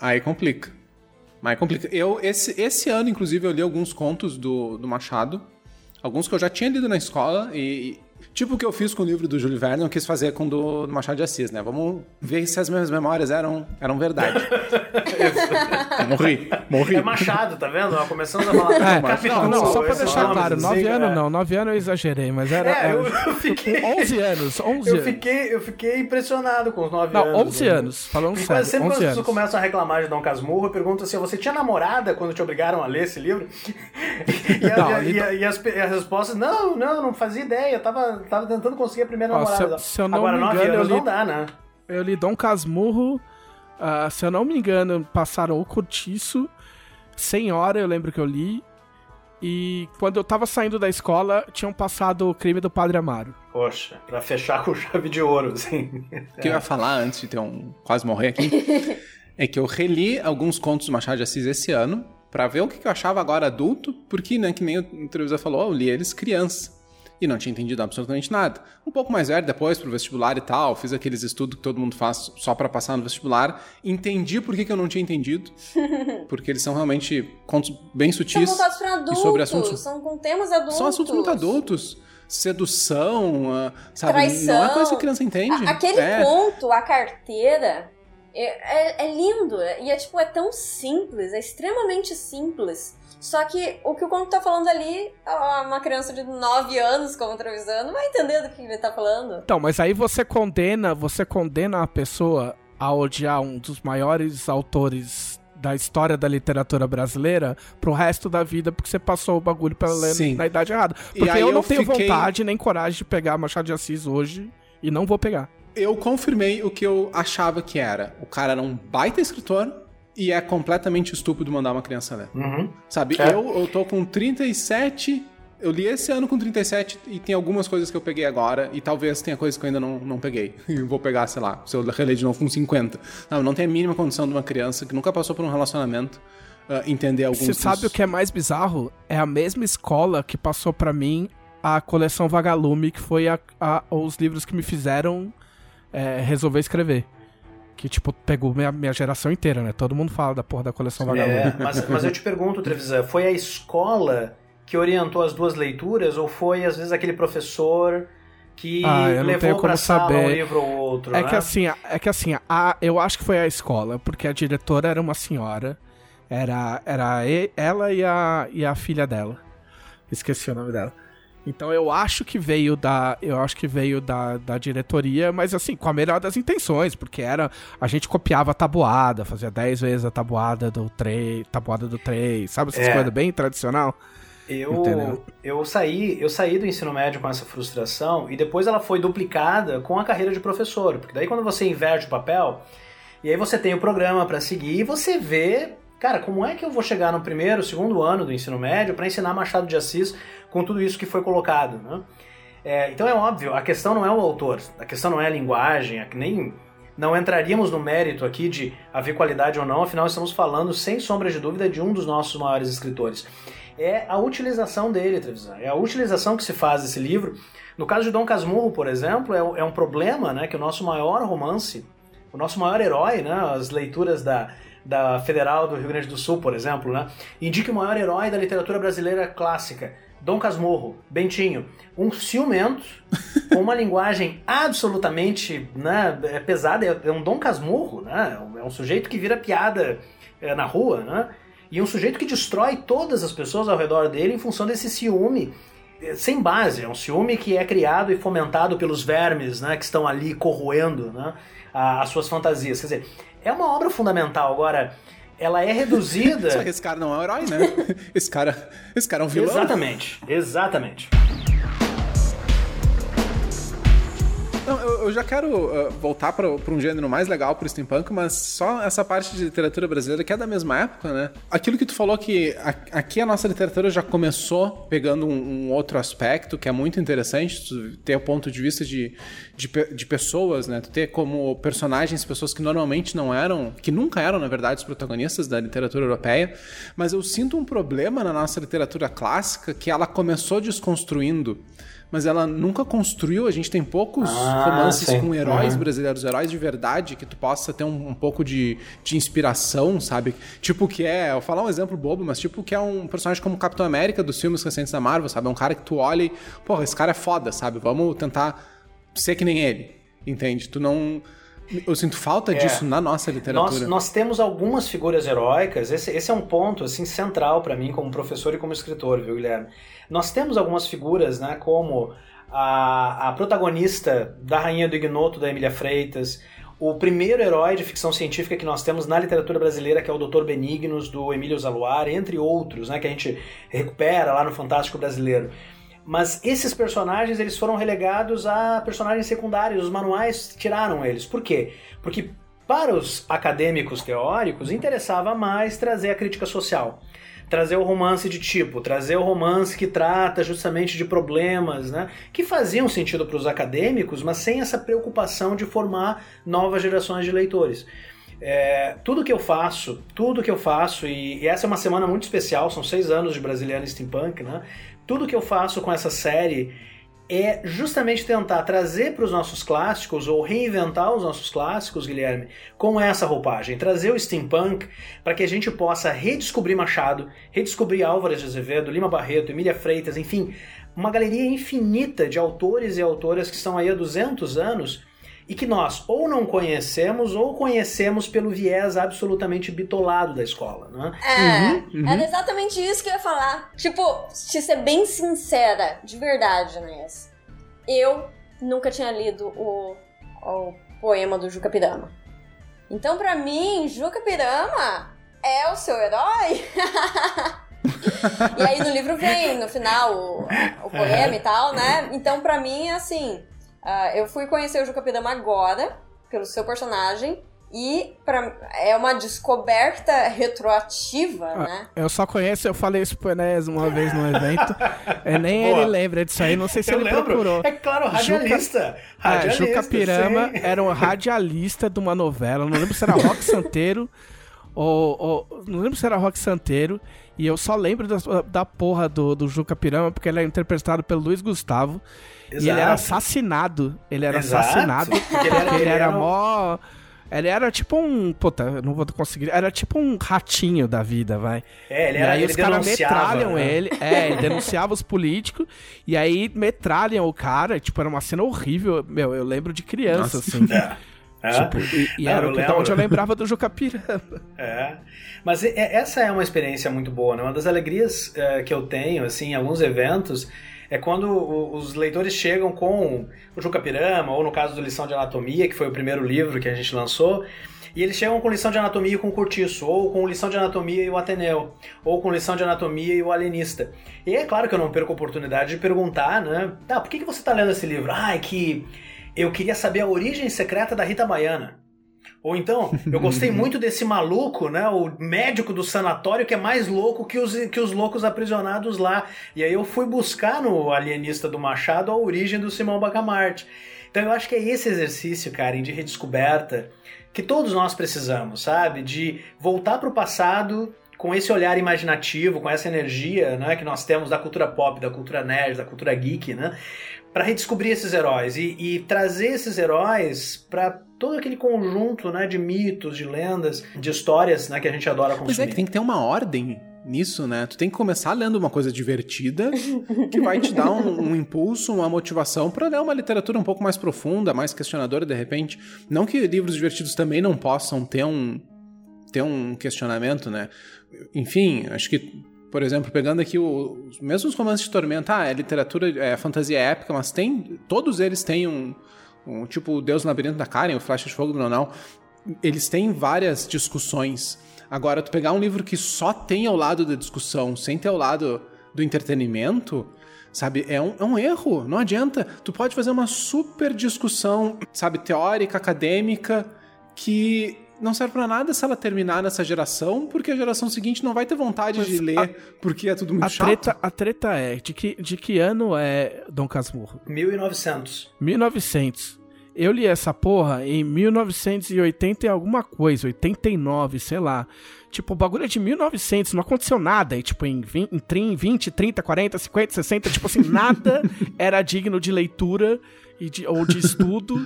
aí complica. Aí complica. Eu, esse, esse ano, inclusive, eu li alguns contos do, do Machado. Alguns que eu já tinha lido na escola e. Tipo o que eu fiz com o livro do Júlio Verne, eu quis fazer com o do, do Machado de Assis, né? Vamos ver se as minhas memórias eram, eram verdade. morri, morri. É Machado, tá vendo? Ó, Começamos a falar. É, capítulo, não, não, só pra deixar claro, 9 anos é. não, 9 anos eu exagerei, mas era, É, eu, eu fiquei. 11 anos, 11 Eu anos. fiquei, eu fiquei impressionado com os 9 Não, anos. 11 né? anos, falando sério, quase sempre quando 11 as pessoas começam a reclamar de Dom Casmurro, eu pergunto assim: você tinha namorada quando te obrigaram a ler esse livro? E, a- Não, e a- ele- e a- e as, as respostas: não, não, não fazia ideia, eu tava, tava tentando conseguir a primeira Ó, namorada. se eu- se eu não Agora, me 9 engano, eu anos li- não dá, né? Eu li Dom Casmurro, ah, se eu não me engano, passaram o Curtiço, Senhora, eu lembro que eu li, e quando eu tava saindo da escola, tinham passado o crime do Padre Amaro. Poxa, pra fechar com chave de ouro, assim. O que eu ia falar antes de ter um quase morrer aqui é que eu reli alguns contos do Machado de Assis esse ano pra ver o que eu achava agora adulto, porque, né, que nem o Trevisan falou, eu li eles criança e não tinha entendido absolutamente nada. Um pouco mais velho depois pro vestibular e tal, fiz aqueles estudos que todo mundo faz só pra passar no vestibular, entendi por que, que eu não tinha entendido, porque eles são realmente contos bem São sutis voltados pra e adultos, sobre assuntos são com temas adultos. são assuntos muito adultos. Sedução, ah, sabe? Traição. Não é coisa que a criança entende. A- Aquele é. conto, a carteira, é, é- é lindo. E é tipo, é tão simples, é extremamente simples. Só que o que o conto tá falando ali, ah, uma criança de 9 anos, como Trevisan, não vai entender do que ele tá falando. Então, mas aí você condena, você condena a pessoa a odiar um dos maiores autores da história da literatura brasileira pro resto da vida, porque você passou o bagulho pra ler Sim. na idade errada. Porque eu não eu tenho fiquei- vontade nem coragem de pegar Machado de Assis hoje e não vou pegar. eu confirmei o que eu achava que era. O cara era um baita escritor e é completamente estúpido mandar uma criança ler. Uhum. Sabe, É. eu, eu tô com 37. Eu li esse ano com 37 e tem algumas coisas que eu peguei agora e talvez tenha coisas que eu ainda não, não peguei. E vou pegar, sei lá, se eu reler de novo com 50. Não, não tem a mínima condição de uma criança que nunca passou por um relacionamento ah, entender alguns Você sabe o que é mais bizarro? É a mesma escola que passou pra mim a coleção Vagalume, que foi a- a- os livros que me fizeram é, resolver escrever. Que, tipo, pegou minha, minha geração inteira, né? Todo mundo fala da porra da coleção Vagalume. É, mas, mas eu te pergunto, Trevisan, foi a escola que orientou as duas leituras ou foi, às vezes, aquele professor que Ah, eu não tenho levou como saber. um livro ou outro, É né? que assim, é que assim, a, eu acho que foi a escola, porque a diretora era uma senhora, era, era ela e a, e a filha dela. Esqueci o nome dela. Então eu acho que veio da, eu acho que veio da, da diretoria, mas assim, com a melhor das intenções, porque era, a gente copiava a tabuada, fazia 10 vezes a tabuada do 3, tabuada do 3, sabe essas É. coisas bem tradicional? Eu, Entendeu? eu, saí, eu saí do ensino médio com essa frustração e depois ela foi duplicada com a carreira de professor. Porque daí quando você inverte o papel, e aí você tem o programa para seguir e você vê, cara, como é que eu vou chegar no primeiro, segundo ano do ensino médio para ensinar Machado de Assis com tudo isso que foi colocado, né? É, então é óbvio, a questão não é o autor, a questão não é a linguagem, nem não entraríamos no mérito aqui de haver qualidade ou não, afinal estamos falando sem sombra de dúvida de um dos nossos maiores escritores é a utilização dele, Trevisan. É a utilização que se faz desse livro. No caso de Dom Casmurro, por exemplo, é, é um problema né, que o nosso maior romance, o nosso maior herói, né, as leituras da, da Federal do Rio Grande do Sul, por exemplo, né, indica o maior herói da literatura brasileira clássica, Dom Casmurro, Bentinho. Um ciumento, com uma linguagem absolutamente né, é pesada, é, é um Dom Casmurro, né, é um sujeito que vira piada é, na rua, né? E um sujeito que destrói todas as pessoas ao redor dele em função desse ciúme sem base. É um ciúme que é criado e fomentado pelos vermes né, que estão ali corroendo né, a- as suas fantasias. Quer dizer, é uma obra fundamental. Agora, ela é reduzida. Esse cara não é um herói, né? esse cara, esse cara é um vilão. exatamente, exatamente. Não, eu, eu já quero uh, voltar para um gênero mais legal pro steampunk, mas só essa parte de literatura brasileira que é da mesma época, né? Aquilo que tu falou que a- aqui a nossa literatura já começou pegando um, um outro aspecto que é muito interessante, tu ter o ponto de vista de, de, de pessoas, né? Tu ter como personagens pessoas que normalmente não eram, que nunca eram, na verdade, os protagonistas da literatura europeia, mas eu sinto um problema na nossa literatura clássica que ela começou desconstruindo mas ela nunca construiu. A gente tem poucos Ah, romances sim. com heróis Uhum. brasileiros, heróis de verdade, que tu possa ter um, um pouco de, de inspiração, sabe? Tipo que é, eu vou falar um exemplo bobo, mas tipo que é um personagem como Capitão América dos filmes recentes da Marvel, sabe? É um cara que tu olha e, porra, esse cara é foda, sabe? Vamos tentar ser que nem ele, entende? Tu não. Eu sinto falta disso na nossa Nós, literatura. nós temos algumas figuras heróicas, esse, esse é um ponto assim central para mim como professor e como escritor, viu, Guilherme? Nós temos algumas figuras, né, como a, a protagonista da Rainha do Ignoto, da Emília Freitas, o primeiro herói de ficção científica que nós temos na literatura brasileira, que é o Dr. Benignos, do Emílio Zaluar, entre outros, né, que a gente recupera lá no Fantástico Brasileiro. Mas esses personagens eles foram relegados a personagens secundários, os manuais tiraram eles. Por quê? Porque para os acadêmicos teóricos interessava mais trazer a crítica social, trazer o romance de tipo, trazer o romance que trata justamente de problemas, né, que faziam sentido para os acadêmicos, mas sem essa preocupação de formar novas gerações de leitores. É, tudo que eu faço, tudo que eu faço, e, e essa é uma semana muito especial, são seis anos de Brasiliano Steampunk, né? Tudo que eu faço com essa série é justamente tentar trazer para os nossos clássicos, ou reinventar os nossos clássicos, Guilherme, com essa roupagem. Trazer o steampunk para que a gente possa redescobrir Machado, redescobrir Álvares de Azevedo, Lima Barreto, Emília Freitas, enfim, uma galeria infinita de autores e autoras que estão aí há 200 anos e que nós ou não conhecemos ou conhecemos pelo viés absolutamente bitolado da escola, né? É, era exatamente isso que eu ia falar. Tipo, te ser bem sincera, de verdade, Inês. Eu nunca tinha lido o, o poema do Juca Pirama. Então, pra mim, Juca Pirama é o seu herói. e aí no livro vem, no final, o, o poema e tal, né? Então, pra mim, assim, Ah, eu fui conhecer o Juca Pidama agora, pelo seu personagem, e pra, é uma descoberta retroativa, Ah, né? Eu só conheço, eu falei isso pro Enéas uma vez no evento. é, nem Boa. ele lembra disso aí, não sei se Eu ele lembro. procurou. É claro, radialista. É, Radialista, Juca Pirama sim. era um radialista de uma novela, não lembro se era Rock Santeiro ou, ou- Não lembro se era Rock Santeiro. E eu só lembro da, da porra do, do Juca Pirama porque ele é interpretado pelo Luiz Gustavo. E ele era Exato. assassinado. Ele era Exato, assassinado. porque ele era- porque ele era mó. Ele era tipo um. Puta, eu não vou conseguir. Era tipo um ratinho da vida, vai. É, ele e era, aí ele os caras metralham né? ele. É, ele denunciava os políticos. E aí metralham o cara. Tipo, era uma cena horrível. Meu, eu lembro de criança, assim. É. Tipo, e, e Não, era eu o que, da onde eu lembrava do Juca Pirama. É. Mas e- é- essa é uma experiência muito boa, né? Uma das alegrias é, que eu tenho, assim, em alguns eventos, é quando os leitores chegam com o Juca Pirama, ou no caso do Lição de Anatomia, que foi o primeiro livro que a gente lançou, e eles chegam com lição de anatomia com o Curtiço, ou com lição de anatomia e o Ateneu, ou com lição de anatomia e o Alienista. E é claro que eu não perco a oportunidade de perguntar, né? Tá, por que, que você está lendo esse livro? Ah, é que eu queria saber a origem secreta da Rita Baiana. Ou então, eu gostei muito desse maluco, né? O médico do sanatório que é mais louco que os, que os loucos aprisionados lá. E aí eu fui buscar no Alienista do Machado a origem do Simão Bacamarte. Então eu acho que é esse exercício, Karen, de redescoberta que todos nós precisamos, sabe? De voltar para o passado com esse olhar imaginativo, com essa energia né, que nós temos da cultura pop, da cultura nerd, da cultura geek, né? Para redescobrir esses heróis e, e trazer esses heróis para todo aquele conjunto né, de mitos, de lendas, de histórias né, que a gente adora consumir. Pois é, que tem que ter uma ordem nisso, né? Tu tem que começar lendo uma coisa divertida que vai te dar um, um impulso, uma motivação para ler uma literatura um pouco mais profunda, mais questionadora de repente. Não que livros divertidos também não possam ter um ter um questionamento, né? Enfim, acho que por exemplo, pegando aqui o, os mesmos romances de Tormenta, ah, é literatura, é fantasia épica, mas tem todos eles têm um, um tipo o Deus no Labirinto da Karen, o Flecha de Fogo do Nonal, eles têm várias discussões. Agora, tu pegar um livro que só tem ao lado da discussão, sem ter ao lado do entretenimento, sabe, é um, é um erro. Não adianta. Tu pode fazer uma super discussão, sabe, teórica, acadêmica, que não serve pra nada se ela terminar nessa geração, porque a geração seguinte não vai ter vontade Mas de ler, porque é tudo muito A chato. treta, a treta é, de que, de que ano é Dom Casmurro? 1900. 1900. Eu li essa porra em 1980 e alguma coisa, 89, sei lá. Tipo, o bagulho é de 1900, não aconteceu nada. E, tipo, em 20, em 30, 20, 30, 40, 50, 60, tipo assim, nada era digno de leitura e de, ou de estudo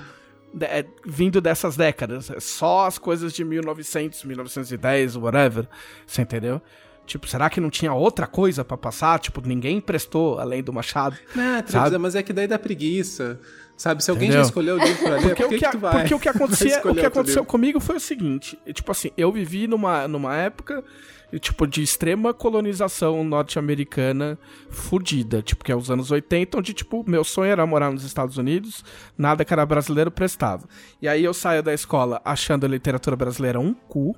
de- é, vindo dessas décadas. É Só as coisas de 1900, 1910, whatever. Você entendeu? Tipo, será que não tinha outra coisa pra passar? Tipo, ninguém prestou além do Machado. É, Sabe? Sabe? mas é que daí dá preguiça. Sabe, se alguém Entendeu? já escolheu o livro pra ler, Porque, por o que, que, vai? porque o que acontecia, o que aconteceu livro? comigo foi o seguinte, tipo assim, eu vivi numa, numa época tipo de extrema colonização norte-americana fudida, tipo que é os anos 80, onde tipo meu sonho era morar nos Estados Unidos, nada que era brasileiro prestava. E aí eu saio da escola achando a literatura brasileira um cu,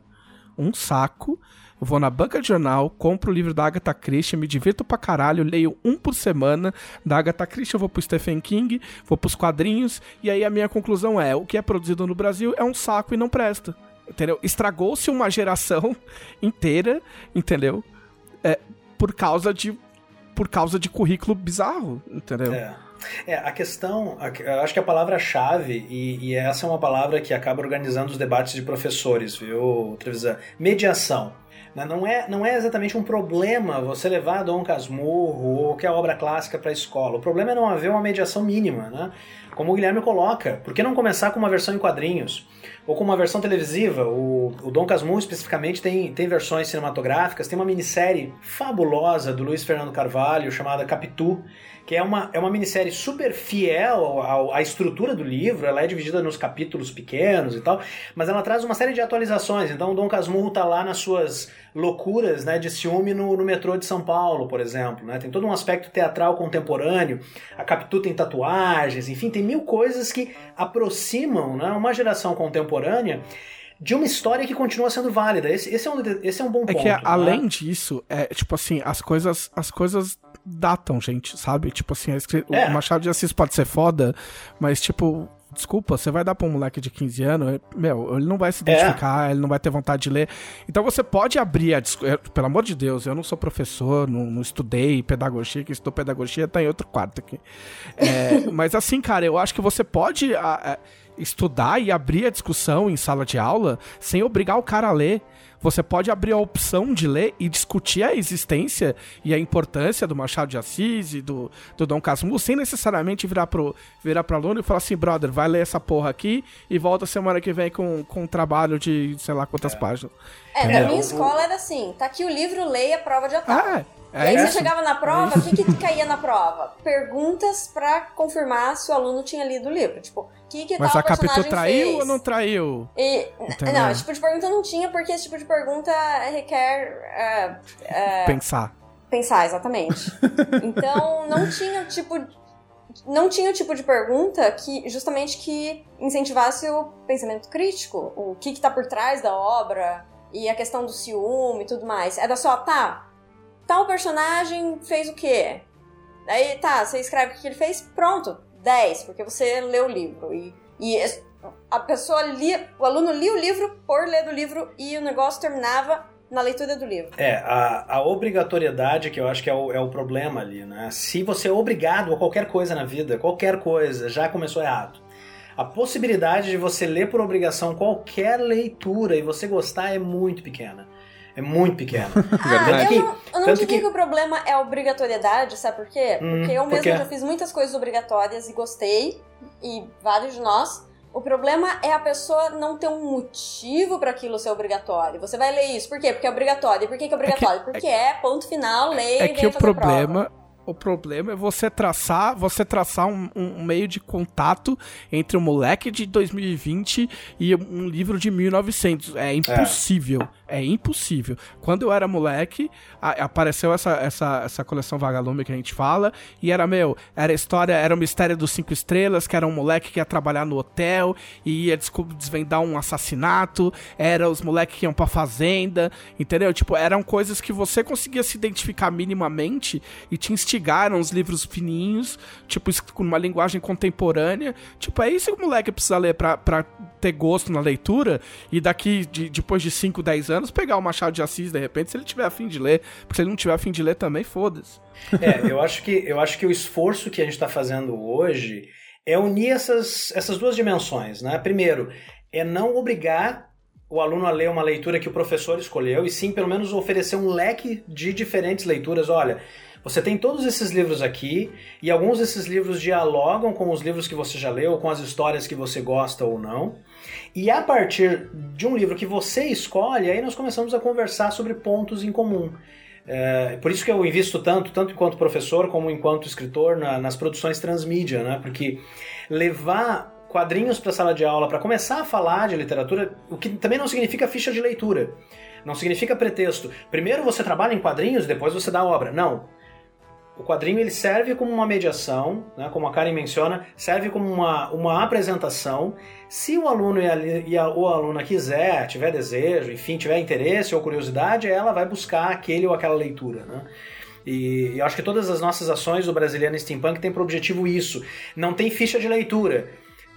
um saco. Eu vou na banca de jornal, compro o livro da Agatha Christie, me divirto pra caralho, leio um por semana da Agatha Christie, eu vou pro Stephen King, vou pros quadrinhos, e aí a minha conclusão é, o que é produzido no Brasil é um saco e não presta. Entendeu? Estragou-se uma geração inteira, entendeu? É, por causa de por causa de currículo bizarro, entendeu? É. É, a questão, acho que a palavra-chave, e, e essa é uma palavra que acaba organizando os debates de professores, viu, Trevisan? Mediação. Né? Não é, não é exatamente um problema você levar Dom Casmurro ou qualquer obra clássica para a escola. O problema é não haver uma mediação mínima, né? Como o Guilherme coloca, por que não começar com uma versão em quadrinhos? Ou com uma versão televisiva? O, o Dom Casmurro, especificamente, tem, tem versões cinematográficas, tem uma minissérie fabulosa do Luiz Fernando Carvalho chamada Capitu, que é uma, é uma minissérie super fiel ao- à estrutura do livro, ela é dividida nos capítulos pequenos e tal, mas ela traz uma série de atualizações. Então o Dom Casmurro tá lá nas suas loucuras né, de ciúme no, no metrô de São Paulo, por exemplo. Né? Tem todo um aspecto teatral contemporâneo, a Capitu tem tatuagens, enfim, tem mil coisas que aproximam né, uma geração contemporânea de uma história que continua sendo válida. Esse, esse, é, um, esse é um bom É ponto. que né? além disso, é tipo assim, as coisas, as coisas datam, gente, sabe? Tipo assim, É. o Machado de Assis pode ser foda, mas tipo, desculpa, você vai dar pra um moleque de 15 anos, é- meu, ele não vai se É. identificar, ele não vai ter vontade de ler. Então você pode abrir a discussão, pelo amor de Deus, eu não sou professor, não, não estudei pedagogia, quem estudou pedagogia tá em outro quarto aqui. É, mas assim, cara, eu acho que você pode a- a, estudar e abrir a discussão em sala de aula sem obrigar o cara a ler. Você pode abrir a opção de ler e discutir a existência e a importância do Machado de Assis e do, do Dom Casmurro sem necessariamente virar pro, virar pro aluno e falar assim, brother, vai ler essa porra aqui e volta semana que vem com, com um trabalho de sei lá quantas páginas. É, É, na minha escola era assim, tá aqui o livro, leia a prova de tal. Ah, E é aí você chegava na prova, o que, que caía na prova? Perguntas pra confirmar se o aluno tinha lido o livro. Tipo, o que, que Mas tal a personagem traiu fez? ou não traiu? E, Entendeu? não, esse tipo de pergunta não tinha, porque esse tipo de pergunta requer é, é, Pensar. pensar, exatamente. Então, não tinha tipo. Não tinha o tipo de pergunta que justamente que incentivasse o pensamento crítico, o que, que tá por trás da obra e a questão do ciúme e tudo mais. Era só, tá, tal personagem fez o quê? Aí, tá, você escreve o que ele fez, pronto, 10, porque você leu o livro. E, e a pessoa lia, o aluno lia o livro por ler do livro e o negócio terminava na leitura do livro. É, a, a obrigatoriedade que eu acho que é o, é o problema ali, né? Se você é obrigado a qualquer coisa na vida, qualquer coisa, já começou errado. A possibilidade de você ler por obrigação qualquer leitura e você gostar é muito pequena. É muito pequena. Ah, eu não, eu não diria que- que... o problema é a obrigatoriedade, sabe por quê? Hum, Porque eu por mesma quê? já fiz muitas coisas obrigatórias e gostei, e vários de nós. O problema é a pessoa não ter um motivo para aquilo ser obrigatório. Você vai ler isso, por quê? Porque é obrigatório. E por que, que é obrigatório? Porque é, ponto final, leia É e que venha o fazer a prova. problema, o problema é você traçar, você traçar um, um meio de contato entre um moleque de 2020 e um livro de 1900. É impossível, é, impossível. Quando eu era moleque, a- apareceu essa, essa, essa coleção Vagalume que a gente fala, e era, meu, era história, era o mistério dos cinco estrelas, que era um moleque que ia trabalhar no hotel e ia desvendar um assassinato, era os moleques que iam pra fazenda, entendeu? Tipo, eram coisas que você conseguia se identificar minimamente e te instigaram os livros fininhos, tipo, com uma linguagem contemporânea. Tipo, é isso que o moleque precisa ler pra, pra ter gosto na leitura e daqui, de- depois de 5, 10 anos, pegar o Machado de Assis, de repente, se ele tiver afim de ler. Porque se ele não tiver afim de ler também, foda-se. É, eu acho que, eu acho que o esforço que a gente está fazendo hoje é unir essas, essas duas dimensões. Né? Primeiro, é não obrigar o aluno a ler uma leitura que o professor escolheu, e sim, pelo menos, oferecer um leque de diferentes leituras. Olha, você tem todos esses livros aqui, e alguns desses livros dialogam com os livros que você já leu, com as histórias que você gosta ou não. E a partir de um livro que você escolhe, aí nós começamos a conversar sobre pontos em comum. É, por isso que eu invisto tanto, tanto enquanto professor como enquanto escritor, na- nas produções transmídia, né? Porque levar quadrinhos para a sala de aula para começar a falar de literatura, o que também não significa ficha de leitura, não significa pretexto. Primeiro você trabalha em quadrinhos, depois você dá obra. Não. O quadrinho ele serve como uma mediação, né, como a Karen menciona, serve como uma, uma apresentação. Se o aluno e a, e a, ou a aluna quiser, tiver desejo, enfim, tiver interesse ou curiosidade, ela vai buscar aquele ou aquela leitura. Né? E, eu acho que todas as nossas ações do Brasiliano Steampunk têm por objetivo isso. Não tem ficha de leitura.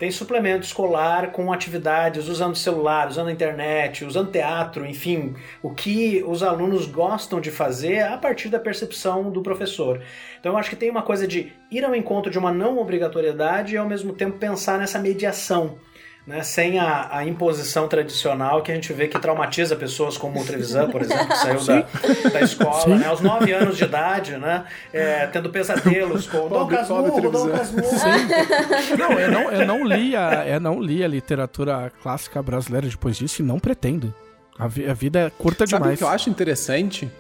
Tem suplemento escolar com atividades usando celular, usando internet, usando teatro, enfim, o que os alunos gostam de fazer a partir da percepção do professor. Então eu acho que tem uma coisa de ir ao encontro de uma não obrigatoriedade e ao mesmo tempo pensar nessa mediação. Né, sem a, a imposição tradicional que a gente vê que traumatiza pessoas como o Trevisan, por exemplo, que saiu da, da escola né, aos 9 anos de idade, né, é, tendo pesadelos com Dom pobre Casmurro, Dom Trevisan. Casmurro. Não, eu não, eu não li a, eu não li a literatura clássica brasileira depois disso e não pretendo. A, vi- a vida é curta Sabe o demais. que eu acho interessante?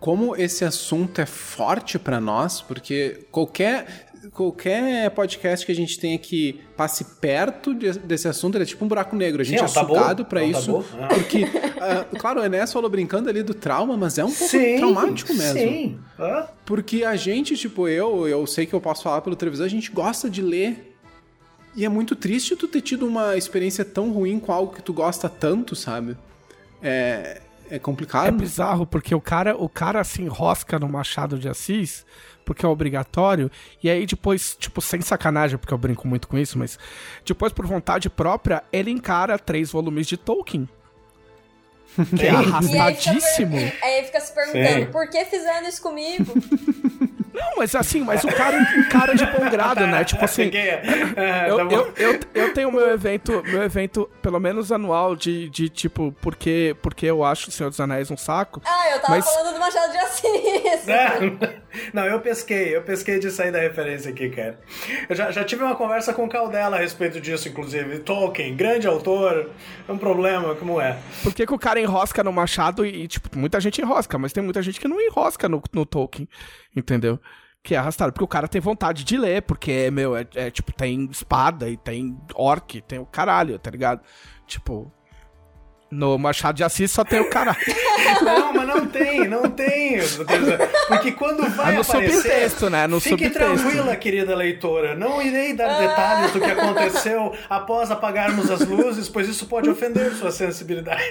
Como esse assunto é forte pra nós, porque qualquer qualquer podcast que a gente tenha que passe perto de- desse assunto, ele é tipo um buraco negro. A gente Sim, é é sugado pra é um isso. é. Porque, ah, claro, o Enéas falou brincando ali do trauma, mas é um pouco Sim, traumático mesmo. Sim. Ah, Porque a gente, tipo, eu, eu sei que eu posso falar pelo televisor, a gente gosta de ler. E é muito triste tu ter tido uma experiência tão ruim com algo que tu gosta tanto, sabe? É, é É complicado. bizarro, porque o cara, o cara se enrosca no Machado de Assis, porque é obrigatório, e aí depois, tipo, sem sacanagem, porque eu brinco muito com isso, mas depois, por vontade própria, ele encara três volumes de Tolkien. Que é E aí, fica arrastadíssimo. per- aí fica se perguntando, Sim. por que fizeram isso comigo? Não, mas assim, mas o cara encara de bom grado, né? Tipo assim, Eu, tá eu, eu, eu tenho meu evento, meu evento, pelo menos anual, de, de tipo, porque, porque eu acho o Senhor dos Anéis um saco. Ah, eu tava Mas- falando do Machado de Assis. É. Não, eu pesquei, eu pesquei de sair da referência aqui, cara. Eu já, já tive uma conversa com o Caldela a respeito disso, inclusive. Tolkien, grande autor, é um problema, como é? Por que, que o cara enrosca no Machado e, tipo, muita gente enrosca, mas tem muita gente que não enrosca no, no Tolkien, entendeu? Que é arrastado, porque o cara tem vontade de ler, porque, meu, é, é, tipo, tem espada e tem orc, tem o caralho, tá ligado? Tipo, no Machado de Assis só tem o caralho. Não, mas não tem, não tem. Porque quando vai Ah, no aparecer... subtexto, né? No fique subtexto. tranquila, querida leitora. Não irei dar detalhes do que aconteceu após apagarmos as luzes, pois isso pode ofender sua sensibilidade.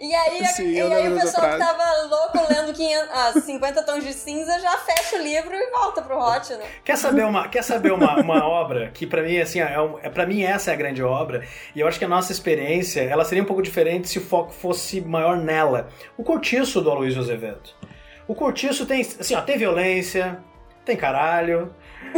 E aí, a- Sim, e aí o pessoal que tava louco lendo 500, ah, 50 tons de cinza já fecha o livro e volta pro Hot, né? Quer saber uma, quer saber uma, uma obra que pra mim assim, é, um, é para mim essa é a grande obra, e eu acho que a nossa experiência, ela seria um pouco diferente se o foco fosse maior nela. O Cortiço do Aloysio Azevedo. O Cortiço tem, assim, ó, tem violência, tem caralho,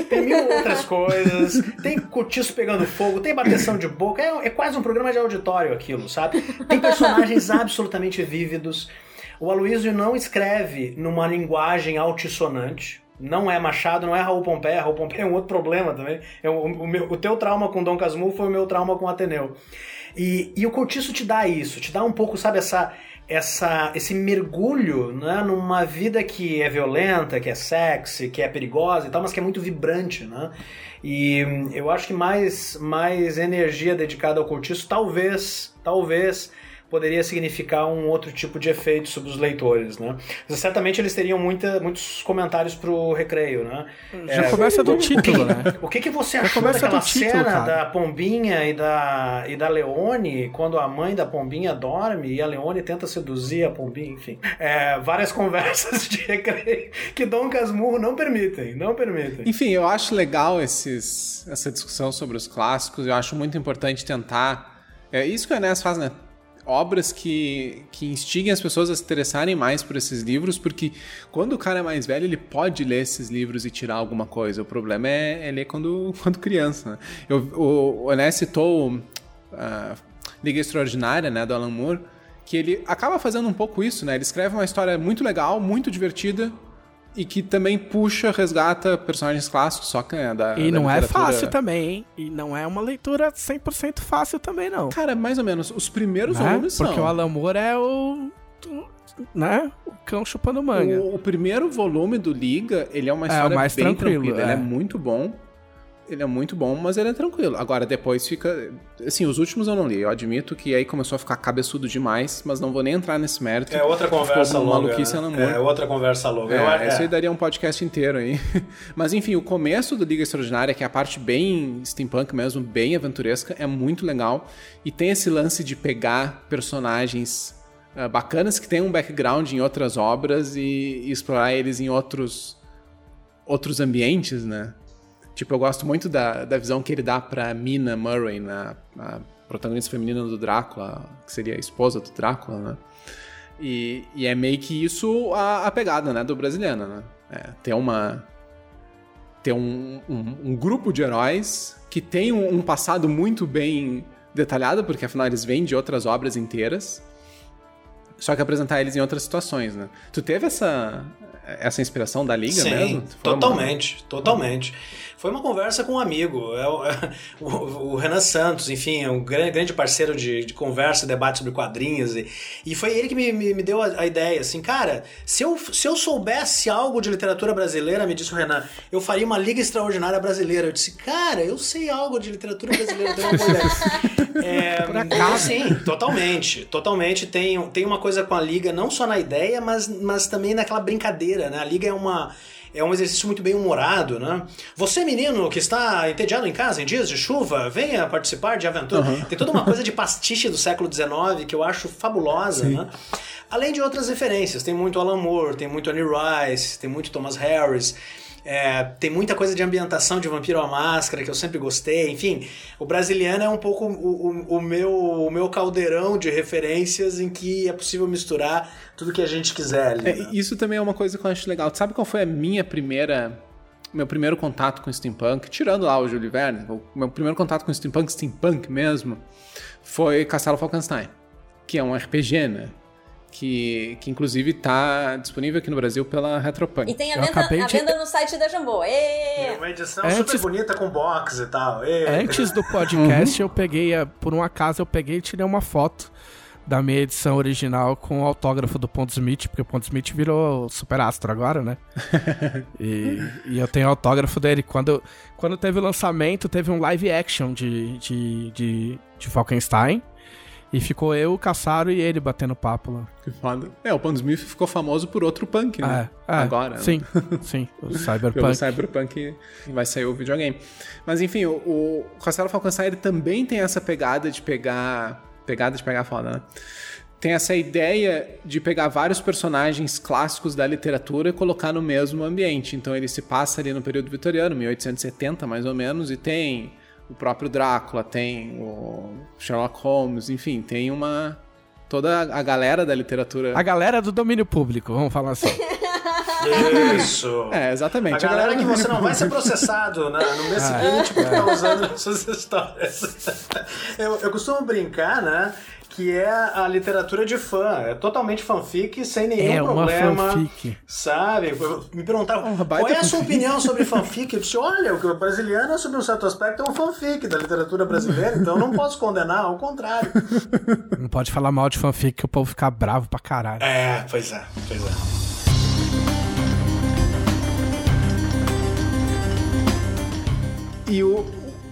tem mil outras coisas, tem cortiço pegando fogo, tem bateção de boca, é, é quase um programa de auditório aquilo, sabe? Tem personagens absolutamente vívidos. O Aloysio não escreve numa linguagem altissonante. Não é Machado, não é Raul Pompeia. Raul Pompeia é um outro problema também. É o, o meu- o teu trauma com Dom Casmurro foi o meu trauma com Ateneu. E, e o Cortiço te dá isso, te dá um pouco, sabe, essa, essa, esse mergulho né, numa vida que é violenta, que é sexy, que é perigosa e tal, mas que é muito vibrante, né? E hum, eu acho que mais, mais energia dedicada ao Cortiço talvez, talvez poderia significar um outro tipo de efeito sobre os leitores, né? Mas, certamente eles teriam muita, muitos comentários pro recreio, né? Já É, começa do título, né? o que, que você achou começa daquela título, cena cara. da Pombinha e da, e da Leone, quando a mãe da Pombinha dorme e a Leone tenta seduzir a Pombinha, enfim. É, várias conversas de recreio que Dom Casmurro não permitem, não permitem. Enfim, eu acho legal esses, essa discussão sobre os clássicos. Eu acho muito importante tentar. É isso que o Enes faz, né? Obras que, que instiguem as pessoas a se interessarem mais por esses livros, porque quando o cara é mais velho, ele pode ler esses livros e tirar alguma coisa. O problema é, é ler quando, quando criança. Né? Eu, o, o Enes citou a Liga Extraordinária, né, do Alan Moore, que ele acaba fazendo um pouco isso, né? Ele escreve uma história muito legal, muito divertida, e que também puxa, resgata personagens clássicos, só que é da E da não é fácil também, hein? E não é uma leitura 100% fácil também, não. Cara, mais ou menos. Os primeiros Né? volumes Porque são. o Alan Moore é o... Né? O cão chupando manga. O, o primeiro volume do Liga, ele é uma É, história o mais bem tranquilo, tranquila. Ele é. é muito bom. Ele é muito bom, mas ele é tranquilo. Agora, depois fica. Assim, os últimos eu não li. Eu admito que aí começou a ficar cabeçudo demais, mas não vou nem entrar nesse mérito. É outra conversa longa. maluquice né? Moore. É outra conversa longa. É, é. isso aí daria um podcast inteiro aí. Mas enfim, o começo do Liga Extraordinária, que é a parte bem steampunk mesmo, bem aventuresca, é muito legal. E tem esse lance de pegar personagens ah, bacanas que têm um background em outras obras e, e explorar eles em outros, outros ambientes, né? Tipo, eu gosto muito da, da visão que ele dá pra Mina Murray, na, a protagonista feminina do Drácula, que seria a esposa do Drácula, né? E, e é meio que isso a, a pegada, né, do brasileiro, né? É, ter uma... Ter um, um, um grupo de heróis que tem um, um passado muito bem detalhado, porque afinal eles vêm de outras obras inteiras, só que apresentar eles em outras situações, né? Tu teve essa, essa inspiração da Liga Sim, mesmo? Foi uma- totalmente, totalmente. Foi uma conversa com um amigo, é o, é o- o Renan Santos, enfim, é um grande, grande parceiro de, de conversa, debate sobre quadrinhos, e, e foi ele que me, me, me deu a, a ideia, assim, cara, se eu, se eu soubesse algo de literatura brasileira, me disse o Renan, eu faria uma Liga Extraordinária Brasileira. Eu disse, cara, eu sei algo de literatura brasileira, eu uma ideia. É, Por acaso. sim, totalmente, totalmente tem, tem uma coisa com a Liga, não só na ideia, mas, mas também naquela brincadeira brincadeira, né? A liga é uma é um exercício muito bem humorado, né? Você, menino, que está entediado em casa em dias de chuva, venha participar de aventura. Tem toda uma coisa de pastiche do século XIX que eu acho fabulosa, né? Além de outras referências, tem muito Alan Moore, tem muito Annie Rice, tem muito Thomas Harris. É, tem muita coisa de ambientação de Vampiro à Máscara que eu sempre gostei. Enfim, o Brasiliano é um pouco o, o- o meu, o meu caldeirão de referências em que é possível misturar tudo que a gente quiser ali. É, né? isso também é uma coisa que eu acho legal. Sabe qual foi a minha primeira. Meu primeiro contato com steampunk? Tirando lá o Júlio Verne, o meu primeiro contato com steampunk, steampunk mesmo, foi Castelo Falkenstein, que é um RPG, né? Que, que inclusive tá disponível aqui no Brasil pela Retropunk. E tem a venda, a de- venda no site da Jambô. Ê! Uma edição Antes- super bonita com box e tal. E- Antes do podcast, eu peguei, a- por um acaso, eu peguei e tirei uma foto da minha edição original com o autógrafo do Ponto Smith, porque o Ponto Smith virou super astro agora, né? e, e eu tenho autógrafo dele. Quando, quando teve o lançamento, teve um live action de, de, de, de Falkenstein. E ficou eu, o Caçaro e ele batendo papo lá. Que foda. É, o Pan Smith ficou famoso por outro punk, né? É, é, Agora. Sim, sim. O Pelo Cyberpunk. Cyberpunk vai sair o videogame. Mas enfim, o, o Castelo Falkenstein ele também tem essa pegada de pegar. Pegada de pegar foda, né? Tem essa ideia de pegar vários personagens clássicos da literatura e colocar no mesmo ambiente. Então ele se passa ali no período vitoriano, 1870 mais ou menos, e tem o próprio Drácula, tem o Sherlock Holmes, enfim, tem uma. toda a galera da literatura. A galera do domínio público, vamos falar assim. Isso. É, exatamente. A galera que do- você não vai ser processado né, no mês Ah, seguinte por estar usando as suas histórias. Eu, eu costumo brincar, né? Que é a literatura de fã. É totalmente fanfic, sem nenhum É uma problema. fanfic. Sabe? Me perguntaram Uma qual é a sua fanfic. opinião sobre fanfic. Eu disse: olha, o brasiliano, sobre um certo aspecto, é um fanfic da literatura brasileira, então eu não posso condenar, ao contrário. Não pode falar mal de fanfic que o povo fica bravo pra caralho. É, pois é, pois é. E o-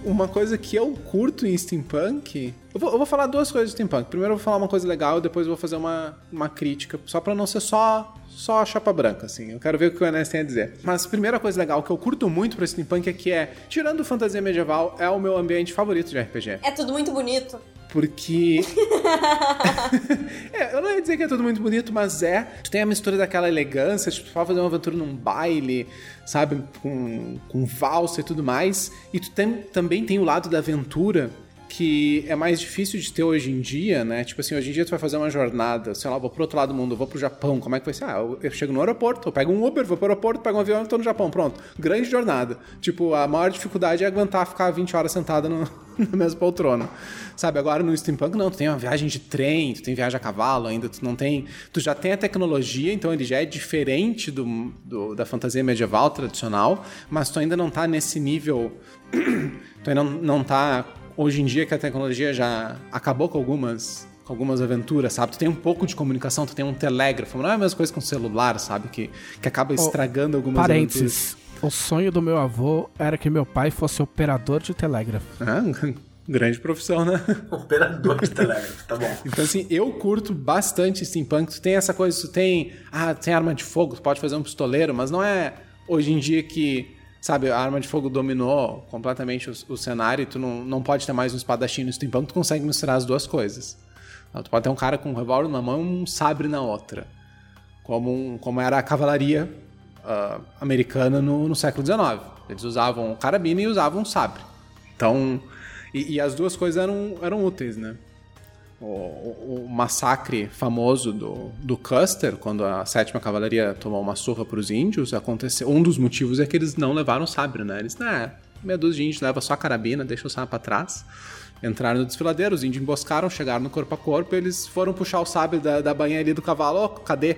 uma coisa que eu curto em steampunk. Eu vou, eu vou falar duas coisas de steampunk. Primeiro eu vou falar uma coisa legal depois eu vou fazer uma, uma crítica, só pra não ser só, só chapa branca, assim. Eu quero ver o que o Enes tem a dizer. Mas a primeira coisa legal que eu curto muito pra steampunk é que é, tirando fantasia medieval, é o meu ambiente favorito de RPG. É tudo muito bonito. Porque. é, eu não ia dizer que é tudo muito bonito, mas é. Tu tem a mistura daquela elegância, tipo, tu pode fazer uma aventura num baile, sabe? Com, com valsa e tudo mais. E tu tem- também tem o lado da aventura que é mais difícil de ter hoje em dia, né? Tipo assim, hoje em dia tu vai fazer uma jornada, sei lá, vou pro outro lado do mundo, vou pro Japão, como é que vai ser? Ah, eu, eu chego no aeroporto, eu pego um Uber, vou pro aeroporto, pego um avião e tô no Japão, pronto. Grande jornada. Tipo, a maior dificuldade é aguentar ficar 20 horas sentada no, na mesma poltrona. Sabe, agora no Steampunk não, tu tem uma viagem de trem, tu tem viagem a cavalo ainda, tu não tem... Tu já tem a tecnologia, então ele já é diferente do, do- da fantasia medieval tradicional, mas tu ainda não tá nesse nível... tu ainda não, não tá... Hoje em dia que a tecnologia já acabou com algumas com algumas aventuras, sabe? Tu tem um pouco de comunicação, tu tem um telégrafo, não é a mesma coisa com celular, sabe? Que, que acaba estragando algumas Parênteses. O sonho do meu avô era que meu pai fosse operador de telégrafo. aventuras. Ah, grande profissão, né? Operador de telégrafo, tá bom. Então, assim, eu curto bastante steampunk. Tu tem essa coisa, tu tem. Ah, tem arma de fogo, tu pode fazer um pistoleiro, mas não é hoje em dia que, sabe, a arma de fogo dominou completamente o, o cenário e tu não, não pode ter mais um espadachim no steampunk, tu consegue misturar as duas coisas. Então, tu pode ter um cara com um revólver na mão e um sabre na outra. Como, um- como era a cavalaria ah, americana no, no século XIX. Eles usavam carabina e usavam sabre. Então. E, e as duas coisas eram, eram úteis, né? O, o- o massacre famoso do, do Custer, quando a sétima cavalaria tomou uma surra para os índios, aconteceu. Um dos motivos é que eles não levaram sabre, né? Eles, né, meia dúzia de índios leva só a carabina, deixa o sabre para trás. Entraram no desfiladeiro, os índios emboscaram, chegaram no corpo a corpo, eles foram puxar o sabre da, da bainha ali do cavalo. Ô, cadê?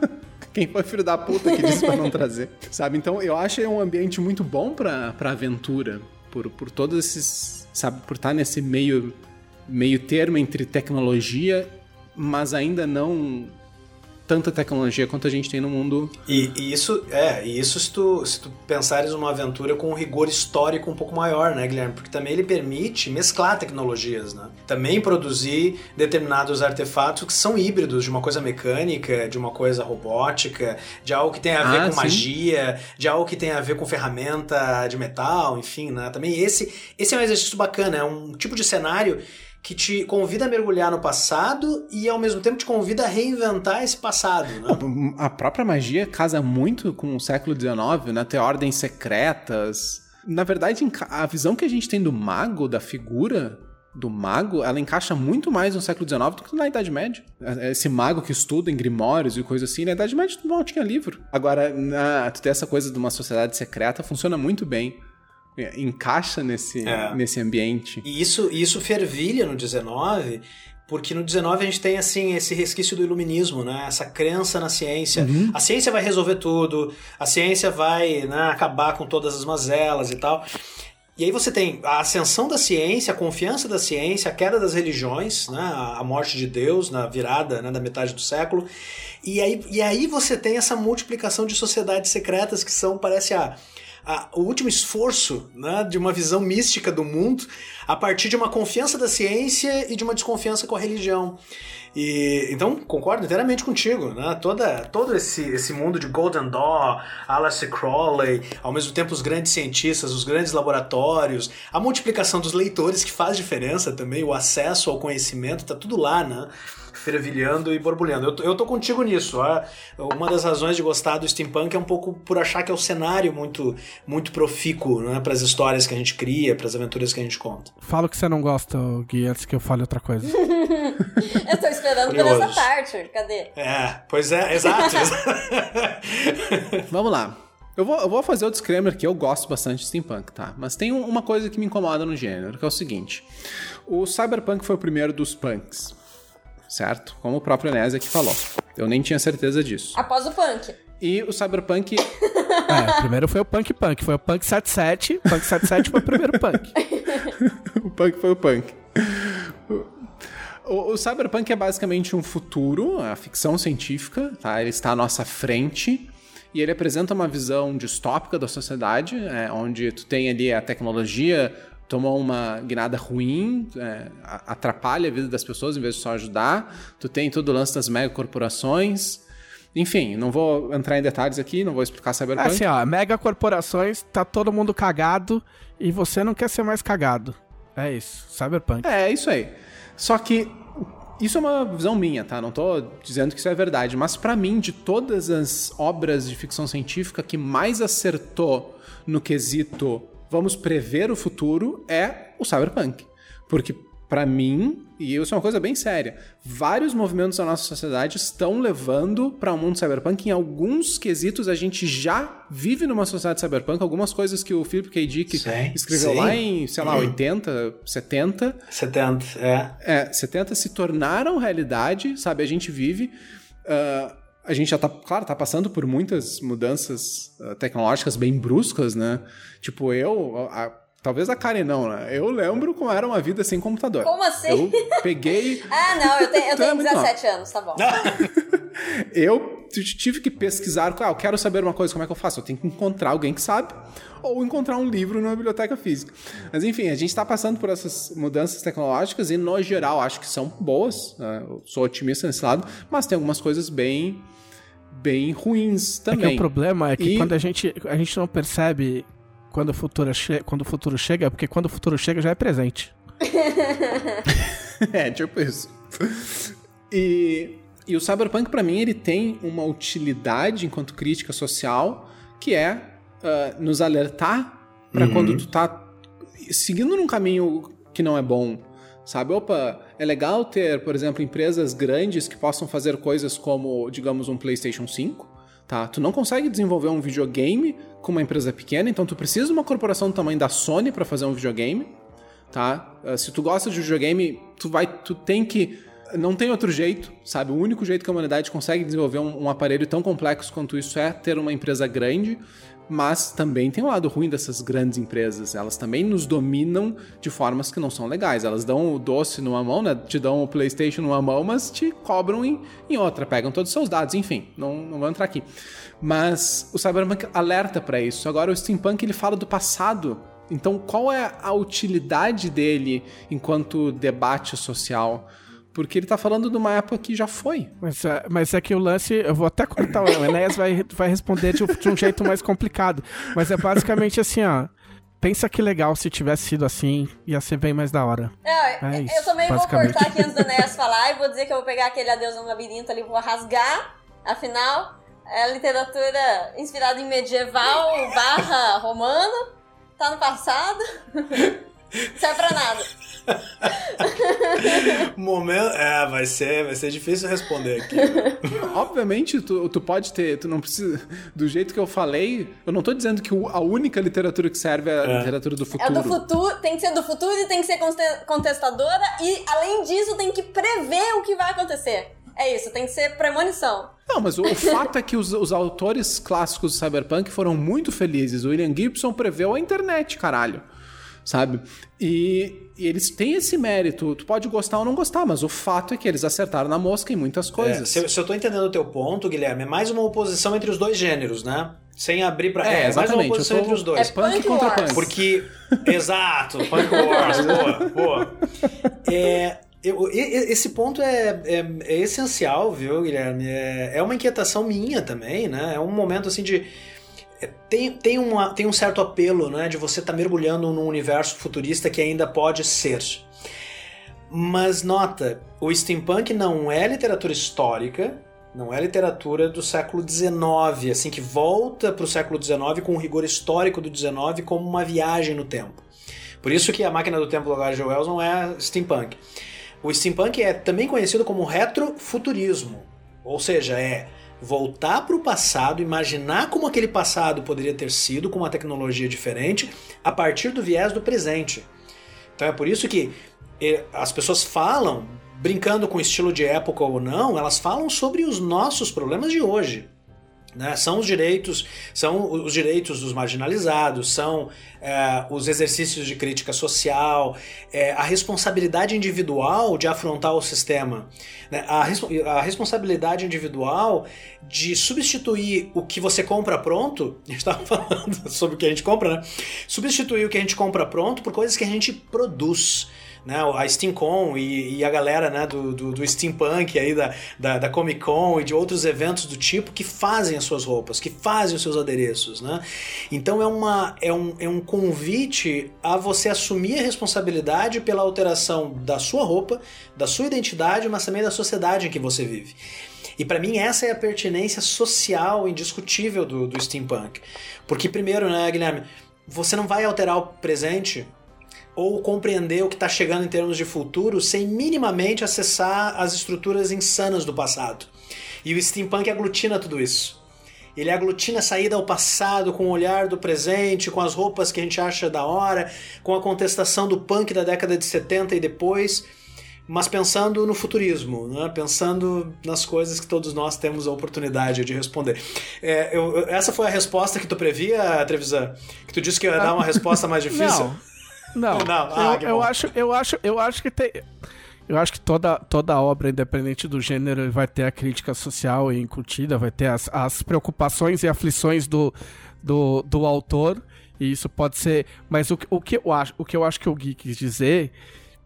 Quem foi filho da puta que disse pra não trazer? Sabe? Então eu acho um ambiente muito bom pra aventura. Por, por todos esses. Sabe? Por estar nesse meio, meio termo entre tecnologia, mas ainda não tanta tecnologia quanto a gente tem no mundo. E, e isso, é, e isso se tu, se tu pensares numa aventura com um rigor histórico um pouco maior, né, Guilherme? Porque também ele permite mesclar tecnologias, né? Também produzir determinados artefatos que são híbridos de uma coisa mecânica, de uma coisa robótica, de algo que tem a ver Ah, com sim. magia, de algo que tem a ver com ferramenta de metal, enfim, né? Também esse, esse é um exercício bacana, é um tipo de cenário que te convida a mergulhar no passado e ao mesmo tempo te convida a reinventar esse passado, né? A própria magia casa muito com o século XIX, né? Ter ordens secretas. Na verdade, a visão que a gente tem do mago, da figura do mago, ela encaixa muito mais no século XIX do que na Idade Média. Esse mago que estuda em grimórios e coisa assim, na Idade Média não tinha livro. Agora, na, tu ter essa coisa de uma sociedade secreta funciona muito bem. É, Encaixa nesse, É. nesse ambiente. E isso, isso fervilha no 19, porque no 19 a gente tem assim esse resquício do iluminismo, né? Essa crença na ciência. A ciência vai resolver tudo, a ciência vai né, acabar com todas as mazelas e tal. E aí você tem a ascensão da ciência, a confiança da ciência, a queda das religiões, né, a morte de Deus na virada né, da metade do século. E aí, e aí você tem essa multiplicação de sociedades secretas que são, parece, a, a- o último esforço né, de uma visão mística do mundo a partir de uma confiança da ciência e de uma desconfiança com a religião. E, então, concordo inteiramente contigo. Né? Toda, todo esse, esse mundo de Golden Dawn, Alistair Crowley, ao mesmo tempo os grandes cientistas, os grandes laboratórios, a multiplicação dos leitores que faz diferença também, o acesso ao conhecimento, tá tudo lá, né? Fervilhando e borbulhando. Eu tô, eu tô contigo nisso. ó. Uma das razões de gostar do steampunk é um pouco por achar que é o cenário muito, muito profícuo né, para as histórias que a gente cria, para as aventuras que a gente conta. Fala o que você não gosta, Gui, antes que eu fale outra coisa. Eu tô esperando por essa parte. Cadê? É, pois é, exato. Vamos lá. Eu vou, eu vou fazer o disclaimer que eu gosto bastante de steampunk, tá? Mas tem um- uma coisa que me incomoda no gênero, que é o seguinte. O cyberpunk foi o primeiro dos punks, certo? Como o próprio Enéas aqui falou. Eu nem tinha certeza disso. Após o punk. E o cyberpunk... É, primeiro foi o Punk Punk, foi o Punk 77, Punk 77 foi o primeiro Punk. o punk foi o punk. O, o cyberpunk é basicamente um futuro, a ficção científica, tá? Ele está à nossa frente e ele apresenta uma visão distópica da sociedade, é, onde tu tem ali a tecnologia tomou uma guinada ruim, é, atrapalha a vida das pessoas em vez de só ajudar. Tu tem todo o lance das megacorporações. Enfim, não vou entrar em detalhes aqui, não vou explicar cyberpunk. Assim, ó, mega corporações, tá todo mundo cagado e você não quer ser mais cagado. É isso, Cyberpunk. É, isso aí. Só que isso é uma visão minha, tá? Não tô dizendo que isso é verdade, mas pra mim, de todas as obras de ficção científica que mais acertou no quesito vamos prever o futuro é o cyberpunk. Porque pra mim, e isso é uma coisa bem séria, vários movimentos da nossa sociedade estão levando para um mundo cyberpunk. Em alguns quesitos a gente já vive numa sociedade cyberpunk, algumas coisas que o Philip K. Dick Sim, escreveu sim. lá em, sei lá, 80, 70, 70, é. é, 70 se tornaram realidade, sabe? A gente vive. ah, a gente já tá, claro, tá passando por muitas mudanças ah, tecnológicas bem bruscas, né? Tipo, eu. a- talvez a Karen não, né? Eu lembro como era uma vida sem computador. Como assim? Eu peguei. Ah, não, eu tenho, eu Tu é tenho muito 17 anos, tá bom. Eu tive que pesquisar. Ah, eu quero saber uma coisa, como é que eu faço? Eu tenho que encontrar alguém que sabe, ou encontrar um livro numa biblioteca física. Mas enfim, a gente está passando por essas mudanças tecnológicas e, no geral, acho que são boas. né? Eu sou otimista nesse lado, mas tem algumas coisas bem, bem ruins É também. que o problema é que E- quando a gente, a gente não percebe quando o, futuro che quando o futuro chega, é porque quando o futuro chega já é presente. é, tipo isso. E, e o Cyberpunk, pra mim, ele tem uma utilidade enquanto crítica social, que é ah, nos alertar pra quando tu tá seguindo num caminho que não é bom. Sabe, opa, é legal ter, por exemplo, empresas grandes que possam fazer coisas como, digamos, um PlayStation 5, tá? Tu não consegue desenvolver um videogame com uma empresa pequena, então tu precisa de uma corporação do tamanho da Sony pra fazer um videogame tá? Uh, Se tu gosta de videogame, tu vai, tu tem que não tem outro jeito, sabe? O único jeito que a humanidade consegue desenvolver um, um aparelho tão complexo quanto isso é ter uma empresa grande mas também tem o um lado ruim dessas grandes empresas. Elas também nos dominam de formas que não são legais. Elas dão o doce numa mão, né? Te dão o PlayStation numa mão, mas te cobram em, em outra, pegam todos os seus dados, enfim, não, não vou entrar aqui. Mas o Cyberpunk alerta para isso. Agora o Steampunk ele fala do passado. Então, qual é a utilidade dele enquanto debate social? Porque ele tá falando de uma época que já foi. Mas, é, mas é que o lance, eu vou até cortar, o Enéas vai, vai responder de, de um jeito mais complicado. Mas é basicamente assim, ó. Pensa que legal se tivesse sido assim, ia ser bem mais da hora. É, é isso, eu também vou cortar aqui antes do Enéas falar e vou dizer que eu vou pegar aquele adeus no labirinto ali, vou rasgar. Afinal, é literatura inspirada em medieval barra romano. Tá no passado. Serve pra nada. Momento. É, vai ser, vai ser difícil responder aqui. Obviamente, tu, tu pode ter. Tu não precisa. Do jeito que eu falei, eu não tô dizendo que a única literatura que serve é a é. literatura do futuro. É do futuro, tem que ser do futuro e tem que ser contestadora, e além disso, tem que prever o que vai acontecer. É isso, tem que ser premonição. Não, mas o, o fato é que os, os, autores clássicos do Cyberpunk foram muito felizes. O William Gibson preveu a internet, caralho sabe? E, e, eles têm esse mérito. Tu pode gostar ou não gostar, mas o fato é que eles acertaram na mosca em muitas coisas. É, se, se, eu tô entendendo o teu ponto, Guilherme, é mais uma oposição entre os dois gêneros, né? Sem abrir pra. É, é mais uma oposição entre os dois. É punk, punk contra punk. Porque. Exato, punk wars, boa, boa. É. Eu, esse ponto é, é, é, essencial, viu, Guilherme? É, é uma inquietação minha também, né? É um momento assim de tem, tem, uma, tem um certo apelo né, de você estar tá mergulhando num universo futurista que ainda pode ser. Mas nota, o steampunk não é literatura histórica, não é literatura do século XIX, assim que volta para o século XIX com o rigor histórico do XIX como uma viagem no tempo. Por isso que a máquina do tempo do H.G. Wells não é steampunk. O steampunk é também conhecido como retrofuturismo, ou seja, é voltar para o passado, imaginar como aquele passado poderia ter sido com uma tecnologia diferente a partir do viés do presente. Então é por isso que eh, as pessoas falam, brincando com estilo de época ou não, elas falam sobre os nossos problemas de hoje. Né? São os direitos, são os direitos dos marginalizados, são é, os exercícios de crítica social, é, a responsabilidade individual de afrontar o sistema, né? a, a, responsabilidade individual de substituir o que você compra pronto. A gente estava falando sobre o que a gente compra, né? Substituir o que a gente compra pronto por coisas que a gente produz né, a SteamCon e, e a galera né, do, do, do, Steampunk aí da, da, da, Comic Con e de outros eventos do tipo que fazem as suas roupas, que fazem os seus adereços. Né? Então é, uma, é, um, é um convite a você assumir a responsabilidade pela alteração da sua roupa, da sua identidade, mas também da sociedade em que você vive. E para mim essa é a pertinência social indiscutível do, do steampunk. Porque primeiro, né, Guilherme, você não vai alterar o presente ou compreender o que está chegando em termos de futuro sem minimamente acessar as estruturas insanas do passado. E o steampunk aglutina tudo isso. Ele aglutina a saída ao passado com o olhar do presente, com as roupas que a gente acha da hora, com a contestação do punk da década de 70 e depois, mas pensando no futurismo, né? pensando nas coisas que todos nós temos a oportunidade de responder. É, eu, essa foi a resposta que tu previa, Trevisan? Que tu disse que ia dar uma resposta mais difícil? Não. Não, não. Ah, eu, eu acho, eu acho, eu acho que tem. Eu acho que toda, toda obra, independente do gênero, vai ter a crítica social incutida, vai ter as, as preocupações e aflições do, do, do autor. E isso pode ser. Mas o, o, que eu acho, o que eu acho que o Gui quis dizer.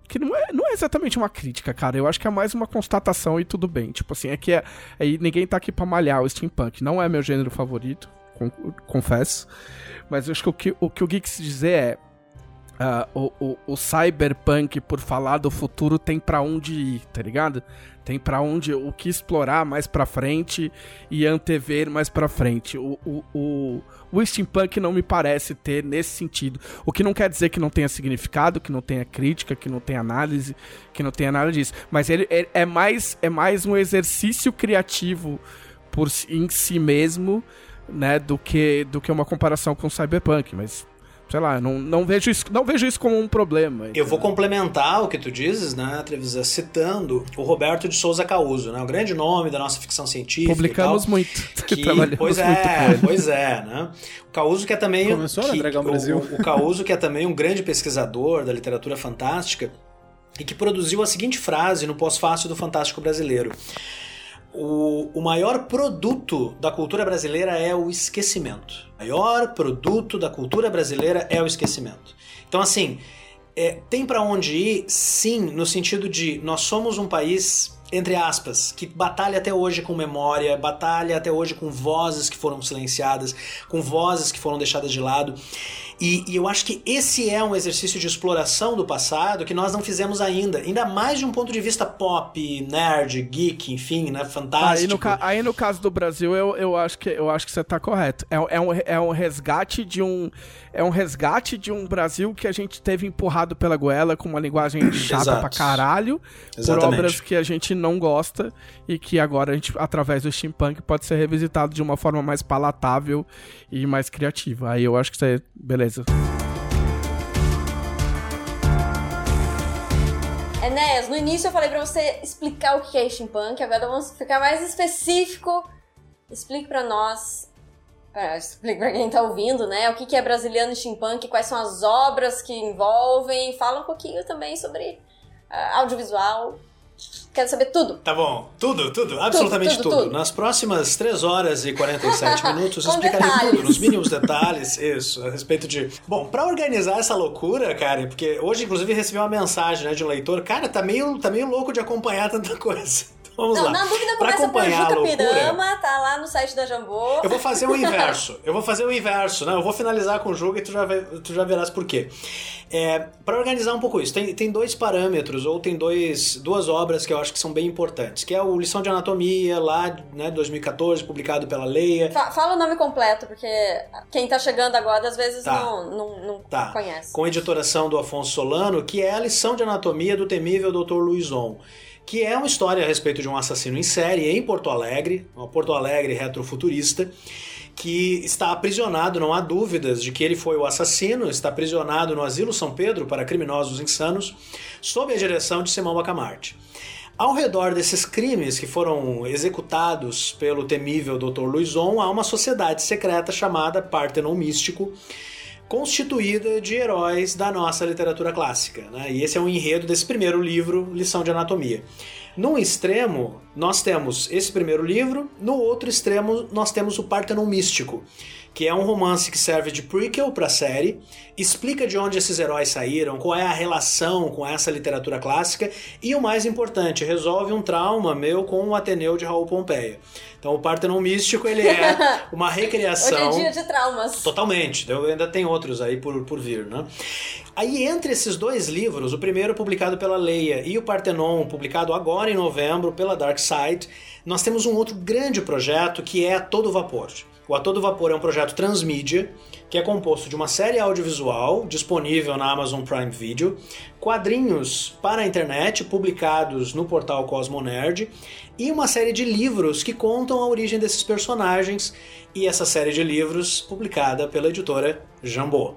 Que não é, não é exatamente uma crítica, cara. Eu acho que é mais uma constatação e tudo bem. Tipo assim, é que é, é, ninguém tá aqui pra malhar o steampunk. Não é meu gênero favorito, confesso. Mas eu acho que o que o, que o Gui quis dizer é Uh, o, o, o, cyberpunk, por falar do futuro, tem para onde ir, tá ligado? Tem para onde o que explorar mais para frente e antever mais para frente. O, o, o, o steampunk não me parece ter nesse sentido. O que não quer dizer que não tenha significado, que não tenha crítica, que não tenha análise, que não tenha nada disso. Mas ele é, é mais, é mais um exercício criativo por em si mesmo, né, do que, do que uma comparação com cyberpunk. Mas sei lá, não, não, vejo isso, não vejo isso como um problema. Eu vou complementar o que tu dizes, né, Trevisan, citando o Roberto de Souza Causo, né, o grande nome da nossa ficção científica. Publicamos tal, muito. Que, pois é, pois é, né? O Causo que é também Começou que, Dragão o, Brasil. O, o Causo que é também um grande pesquisador da literatura fantástica e que produziu a seguinte frase no pós-fácil do Fantástico Brasileiro. O, o maior produto da cultura brasileira é o esquecimento. O maior produto da cultura brasileira é o esquecimento. Então, assim, é, tem para onde ir, sim, no sentido de nós somos um país, entre aspas, que batalha até hoje com memória, batalha até hoje com vozes que foram silenciadas, com vozes que foram deixadas de lado. E, e, eu acho que esse é um exercício de exploração do passado que nós não fizemos ainda. Ainda mais de um ponto de vista pop, nerd, geek, enfim, né? Fantástico. Aí no, aí no caso do Brasil, eu, eu, acho, que, eu acho que você tá correto. É, é, um, é um resgate de um. É um resgate de um Brasil que a gente teve empurrado pela goela com uma linguagem chata Exato. pra caralho. Exatamente. Por obras que a gente não gosta e que agora a gente, através do steampunk, pode ser revisitado de uma forma mais palatável e mais criativa. Aí eu acho que você. Beleza. Enéas, no início eu falei pra você explicar o que é steampunk, agora vamos ficar mais específico. Explique pra nós, pra, explique pra quem tá ouvindo, né, o que é brasiliano steampunk, quais são as obras que envolvem, fala um pouquinho também sobre uh, audiovisual. Quero saber tudo. Tá bom. Tudo, tudo. Absolutamente tudo, tudo. tudo. Nas próximas 3 horas e 47 minutos, explicarei detalhes. tudo, nos mínimos detalhes, isso, a respeito de... Bom, pra organizar essa loucura, cara, porque hoje, inclusive, recebi uma mensagem, né, de um leitor, cara, tá meio, tá meio louco de acompanhar tanta coisa. Vamos Não, lá. na dúvida Pra começa por a Juca loucura... Pirama, tá lá no site da Jambô. Eu vou fazer o inverso. Eu vou fazer o inverso, né? Eu vou finalizar com o jogo e tu já, vai- tu já verás por quê. É, para organizar um pouco isso, tem, tem dois parâmetros, ou tem dois, duas obras que eu acho que são bem importantes, que é o Lição de Anatomia, lá, né, 2014, publicado pela Leia. Fa- Fala o nome completo, porque quem tá chegando agora às vezes Tá. não, não, não Tá. conhece. Com editoração do Afonso Solano, que é a lição de anatomia do temível Dr. Luizon, que é uma história a respeito de um assassino em série em Porto Alegre, uma Porto Alegre retrofuturista, que está aprisionado, não há dúvidas de que ele foi o assassino, está aprisionado no Asilo São Pedro para criminosos insanos, sob a direção de Simão Bacamarte. Ao redor desses crimes que foram executados pelo temível Dr. Luizon, há uma sociedade secreta chamada Partenon Místico, constituída de heróis da nossa literatura clássica. Né? E esse é um enredo desse primeiro livro, Lição de Anatomia. Num extremo, nós temos esse primeiro livro, no outro extremo, nós temos o Partenon Místico, que é um romance que serve de prequel para a série, explica de onde esses heróis saíram, qual é a relação com essa literatura clássica e o mais importante, resolve um trauma meu com o Ateneu de Raul Pompeia. Então o Partenon Místico ele é uma recriação Hoje é dia de traumas. Totalmente, eu ainda tem outros aí por, por vir, né? Aí entre esses dois livros, o primeiro publicado pela Leia e o Partenon, publicado agora em novembro pela Dark Side, nós temos um outro grande projeto que é Todo Vapor. O A Todo Vapor é um projeto transmídia que é composto de uma série audiovisual disponível na Amazon Prime Video, quadrinhos para a internet publicados no portal Cosmonerd e uma série de livros que contam a origem desses personagens e essa série de livros publicada pela editora Jambô.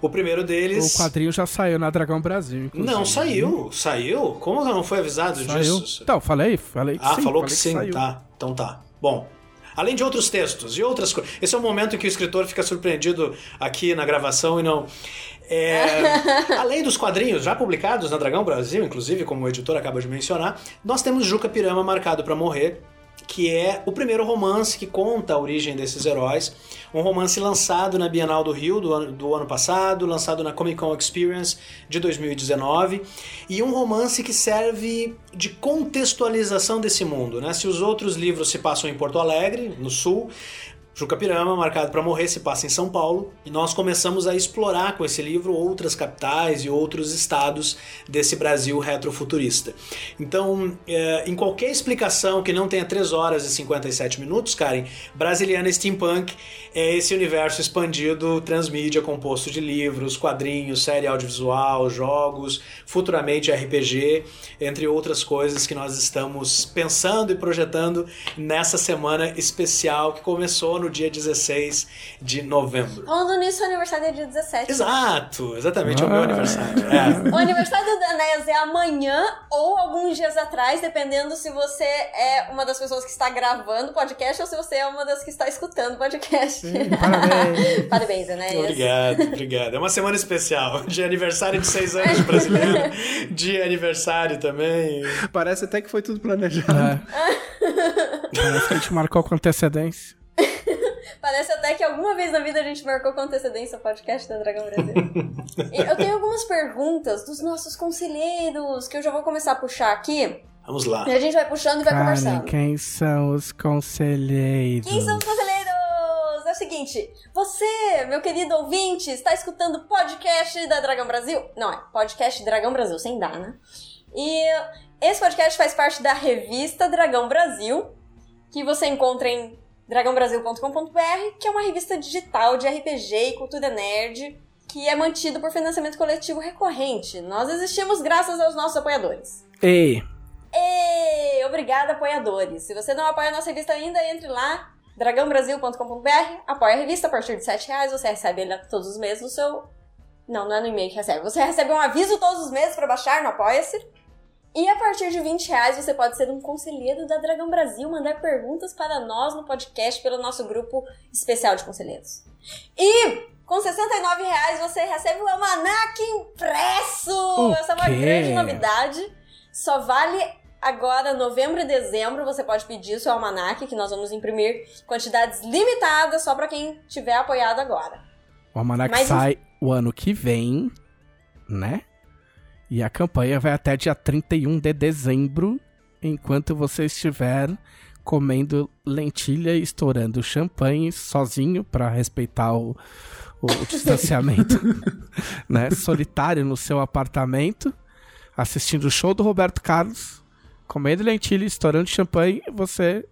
O primeiro deles O quadrinho já saiu na Dragão Brasil, inclusive. não saiu, saiu. Como eu não fui avisado Saiu. disso? Então, falei, falei que Ah, sim. falou falei que sim, saiu. tá. Então tá. Bom. Além de outros textos e outras coisas. Esse é o momento em que o escritor fica surpreendido aqui na gravação e não. É, além dos quadrinhos já publicados na Dragão Brasil, inclusive, como o editor acaba de mencionar, nós temos Juca Pirama marcado para morrer, que é o primeiro romance que conta a origem desses heróis. Um romance lançado na Bienal do Rio do ano, do ano passado, lançado na Comic Con Experience de 2019, e um romance que serve de contextualização desse mundo. Né? Se os outros livros se passam em Porto Alegre, no sul, Juca Pirama, Marcado para Morrer, se passa em São Paulo, e nós começamos a explorar com esse livro outras capitais e outros estados desse Brasil retrofuturista. Então, é, em qualquer explicação que não tenha 3 horas e 57 minutos, Karen, Brasiliana Steampunk é esse universo expandido transmídia composto de livros, quadrinhos, série audiovisual, jogos, futuramente RPG, entre outras coisas que nós estamos pensando e projetando nessa semana especial que começou no dia 16 de novembro. Falando nisso, o aniversário é dia 17. Exato, exatamente, é o meu Ah. aniversário. É. O aniversário da Enéas é amanhã ou alguns dias atrás, dependendo se você é uma das pessoas que está gravando o podcast ou se você é uma das que está escutando o podcast. parabéns. Parabéns, Enéas. Obrigado, obrigado. É uma semana especial. De aniversário de seis anos de brasileiro. De aniversário também. Parece até que foi tudo planejado. É. Parece que a gente marcou com antecedência. Parece até que alguma vez na vida a gente marcou com antecedência o podcast da Dragão Brasil. Eu tenho algumas perguntas dos nossos conselheiros que eu já vou começar a puxar aqui. Vamos lá. E a gente vai puxando e vai Karen, conversando. quem são os conselheiros? Quem são os conselheiros? Seguinte, você, meu querido ouvinte, está escutando o podcast da Dragão Brasil? Não, é podcast Dragão Brasil, sem dar, né? E esse podcast faz parte da revista Dragão Brasil, que você encontra em dragãobrasil.com.br, que é uma revista digital de RPG e cultura nerd, que é mantido por financiamento coletivo recorrente. Nós existimos graças aos nossos apoiadores. Ei, Ei, obrigada, apoiadores. Se você não apoia a nossa revista ainda, entre lá, dragãobrasil.com.br, apoia a revista a partir de 7 reais, você recebe ele todos os meses no seu... Não, não é no e-mail que recebe. Você recebe um aviso todos os meses para baixar no Apoia-se. E a partir de 20 reais você pode ser um conselheiro da Dragão Brasil, mandar perguntas para nós no podcast pelo nosso grupo especial de conselheiros. E com 69 reais você recebe o almanac impresso! O Essa é uma grande novidade. Só vale agora novembro e dezembro. Você pode pedir o seu almanac, que nós vamos imprimir quantidades limitadas só para quem tiver apoiado agora. o Almanac Mas- sai o ano que vem, né? E a campanha vai até dia 31 de dezembro, enquanto você estiver comendo lentilha e estourando champanhe sozinho para respeitar o, o distanciamento, né? Solitário no seu apartamento, assistindo o show do Roberto Carlos, comendo lentilha e estourando champanhe, você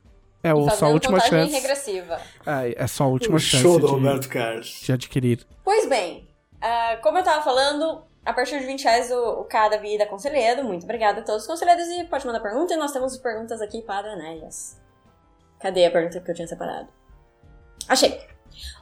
é o, sua Fazendo última chance. regressiva. É, é sua última O chance show do de, Roberto Carlos. de adquirir. Pois bem, ah, como eu tava falando, a partir de 20 reais o, o cada vida conselheiro. Muito obrigada a todos os conselheiros e pode mandar pergunta. E nós temos perguntas aqui para Enéas. Cadê a pergunta que eu tinha separado? Achei.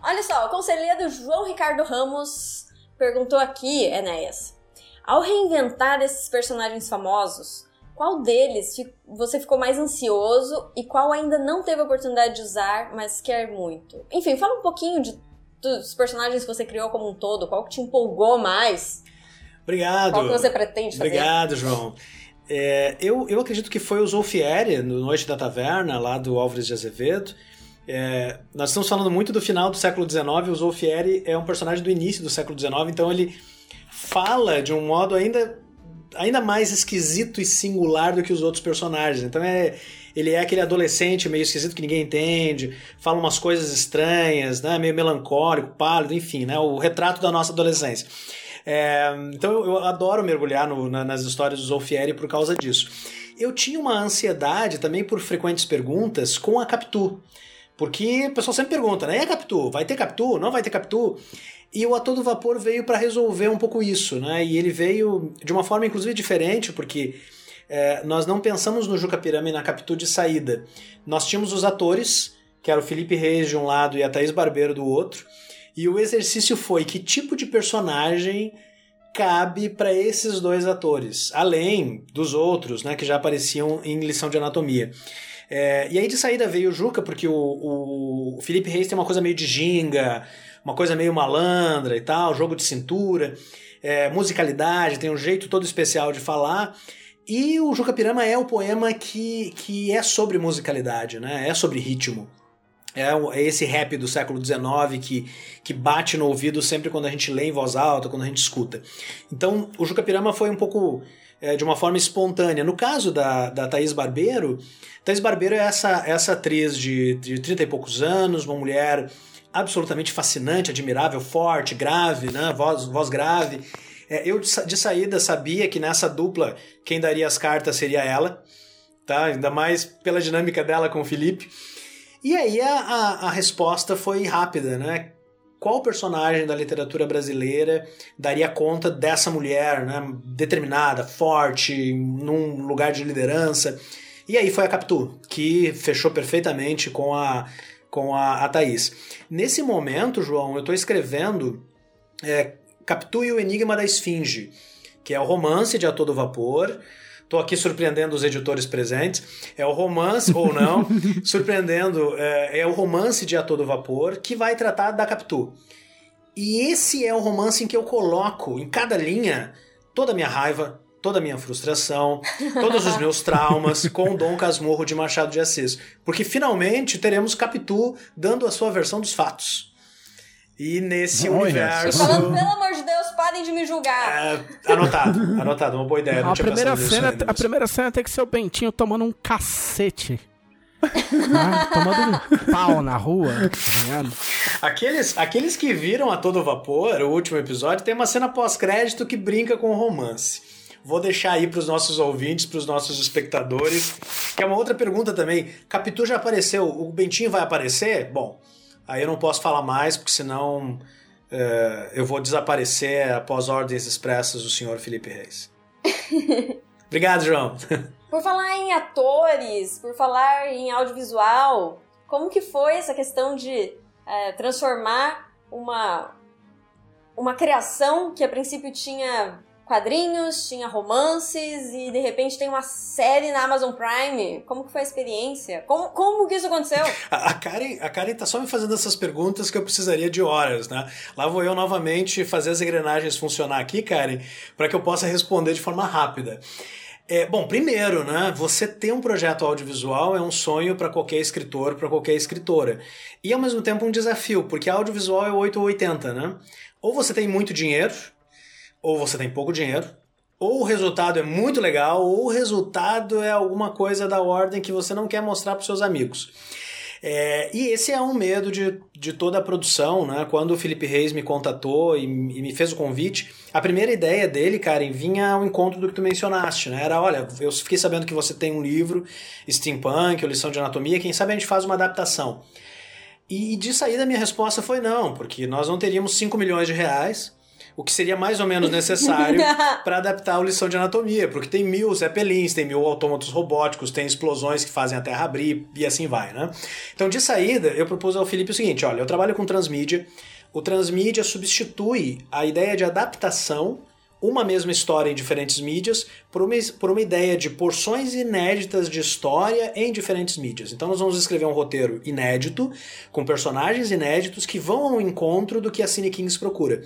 Olha só, o conselheiro João Ricardo Ramos perguntou aqui, Enéas. Ao reinventar esses personagens famosos, qual deles você ficou mais ansioso e qual ainda não teve a oportunidade de usar, mas quer muito? Enfim, fala um pouquinho de, dos personagens que você criou como um todo, qual que te empolgou mais, Obrigado. qual que você pretende fazer. Obrigado, João. É, eu, eu acredito que foi o Zolfieri, no Noite da Taverna, lá do Álvares de Azevedo. É, nós estamos falando muito do final do século XIX, o Zolfieri é um personagem do início do século XIX, então ele fala de um modo ainda, ainda mais esquisito e singular do que os outros personagens. Então é, ele é aquele adolescente meio esquisito que ninguém entende, fala umas coisas estranhas, né, meio melancólico, pálido, enfim, né, o retrato da nossa adolescência. É, então eu, eu adoro mergulhar no- na- nas histórias do Zolfieri por causa disso. Eu tinha uma ansiedade também por frequentes perguntas com a Capitu. Porque o pessoal sempre pergunta, né? E a Capitu? Vai ter Capitu? Não vai ter Capitu? E o A Todo Vapor veio para resolver um pouco isso, né? E ele veio de uma forma inclusive diferente, porque é, nós não pensamos no Juca Pirama na Capitu de saída. Nós tínhamos os atores, que era o Felipe Reis de um lado e a Thaís Barbeiro do outro, e o exercício foi que tipo de personagem cabe para esses dois atores, além dos outros, né, que já apareciam em lição de anatomia. É, e aí de saída veio o Juca, porque o, o Felipe Reis tem uma coisa meio de ginga, uma coisa meio malandra e tal, jogo de cintura, é, musicalidade, tem um jeito todo especial de falar. E o Juca Pirama é o poema que, que é sobre musicalidade, né? É sobre ritmo. É, é esse rap do século XIX que, que bate no ouvido sempre quando a gente lê em voz alta, quando a gente escuta. Então, o Juca Pirama foi um pouco é, de uma forma espontânea. No caso da, da Thaís Barbeiro, Thaís Barbeiro é essa, essa atriz de, de 30 e poucos anos, uma mulher absolutamente fascinante, admirável, forte, grave, né? voz, voz grave. É, eu de sa- de saída sabia que nessa dupla quem daria as cartas seria ela, tá? ainda mais pela dinâmica dela com o Felipe. E aí a, a, a resposta foi rápida, né? Qual personagem da literatura brasileira daria conta dessa mulher, né? Determinada, forte, num lugar de liderança. E aí foi a Capitu, que fechou perfeitamente com a, com a, a Thaís. Nesse momento, João, eu estou escrevendo é, Capitu e o Enigma da Esfinge, que é o romance de A Todo Vapor. Estou aqui surpreendendo os editores presentes. É o romance, ou não, surpreendendo, é, é, o romance de A Todo Vapor, que vai tratar da Capitu. E esse é o romance em que eu coloco, em cada linha, toda a minha raiva, toda a minha frustração, todos os meus traumas com Dom Casmurro de Machado de Assis. Porque finalmente teremos Capitu dando a sua versão dos fatos. E nesse universo. E falando, pelo amor de Deus, parem de me julgar. É, anotado, anotado, uma boa ideia. Não a, tinha primeira cena, ainda, a mas- primeira cena tem que ser o Bentinho tomando um cacete. Ah, tomando um pau na rua. tá? Aqueles, aqueles que viram a todo vapor, o último episódio, tem uma cena pós-crédito que brinca com o romance. Vou deixar aí para os nossos ouvintes, para os nossos espectadores. Que é uma outra pergunta também. Capitu já apareceu, o Bentinho vai aparecer? Bom, aí eu não posso falar mais, porque senão é, eu vou desaparecer após ordens expressas do senhor Felipe Reis. Obrigado, João. Por falar em atores, por falar em audiovisual, como que foi essa questão de é, transformar uma, uma criação que a princípio tinha quadrinhos, tinha romances e de repente tem uma série na Amazon Prime? Como que foi a experiência? Como, como que isso aconteceu? A a Karen, a Karen tá só me fazendo essas perguntas que eu precisaria de horas, né? Lá vou eu novamente fazer as engrenagens funcionar aqui, Karen, para que eu possa responder de forma rápida. É, bom, primeiro, né? Você ter um projeto audiovisual é um sonho para qualquer escritor, para qualquer escritora. E ao mesmo tempo um desafio, porque audiovisual é 8 ou 80, né? Ou você tem muito dinheiro, ou você tem pouco dinheiro, ou o resultado é muito legal, ou o resultado é alguma coisa da ordem que você não quer mostrar para seus amigos. É, e esse é um medo de, de toda a produção, né? Quando o Felipe Reis me contatou e, e me fez o convite, a primeira ideia dele, Karen, vinha ao encontro do que tu mencionaste, né? Era, olha, eu fiquei sabendo que você tem um livro, Steampunk, ou Lição de Anatomia, quem sabe a gente faz uma adaptação. E de saída a minha resposta foi não, porque nós não teríamos 5 milhões de reais, o que seria mais ou menos necessário para adaptar a lição de anatomia, porque tem mil zeppelins, tem mil autômatos robóticos, tem explosões que fazem a Terra abrir e assim vai, né? Então, de saída, eu propus ao Felipe o seguinte: olha, eu trabalho com transmídia, o transmídia substitui a ideia de adaptação uma mesma história em diferentes mídias por uma, por uma ideia de porções inéditas de história em diferentes mídias. Então nós vamos escrever um roteiro inédito, com personagens inéditos que vão ao encontro do que a Cine Kings procura.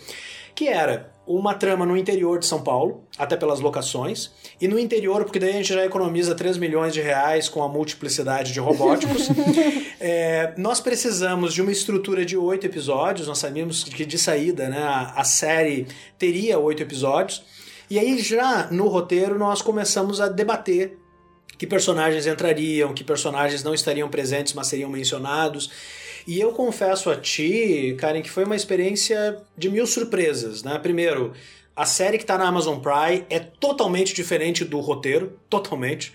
Que era uma trama no interior de São Paulo, até pelas locações, e no interior, porque daí a gente já economiza 3 milhões de reais com a multiplicidade de robóticos. É, nós precisamos de uma estrutura de oito episódios, nós sabíamos que de saída né, a, a série teria oito episódios, e aí já no roteiro nós começamos a debater que personagens entrariam, que personagens não estariam presentes, mas seriam mencionados. E eu confesso a ti, Karen, que foi uma experiência de mil surpresas, né? Primeiro, a série que está na Amazon Prime é totalmente diferente do roteiro, totalmente.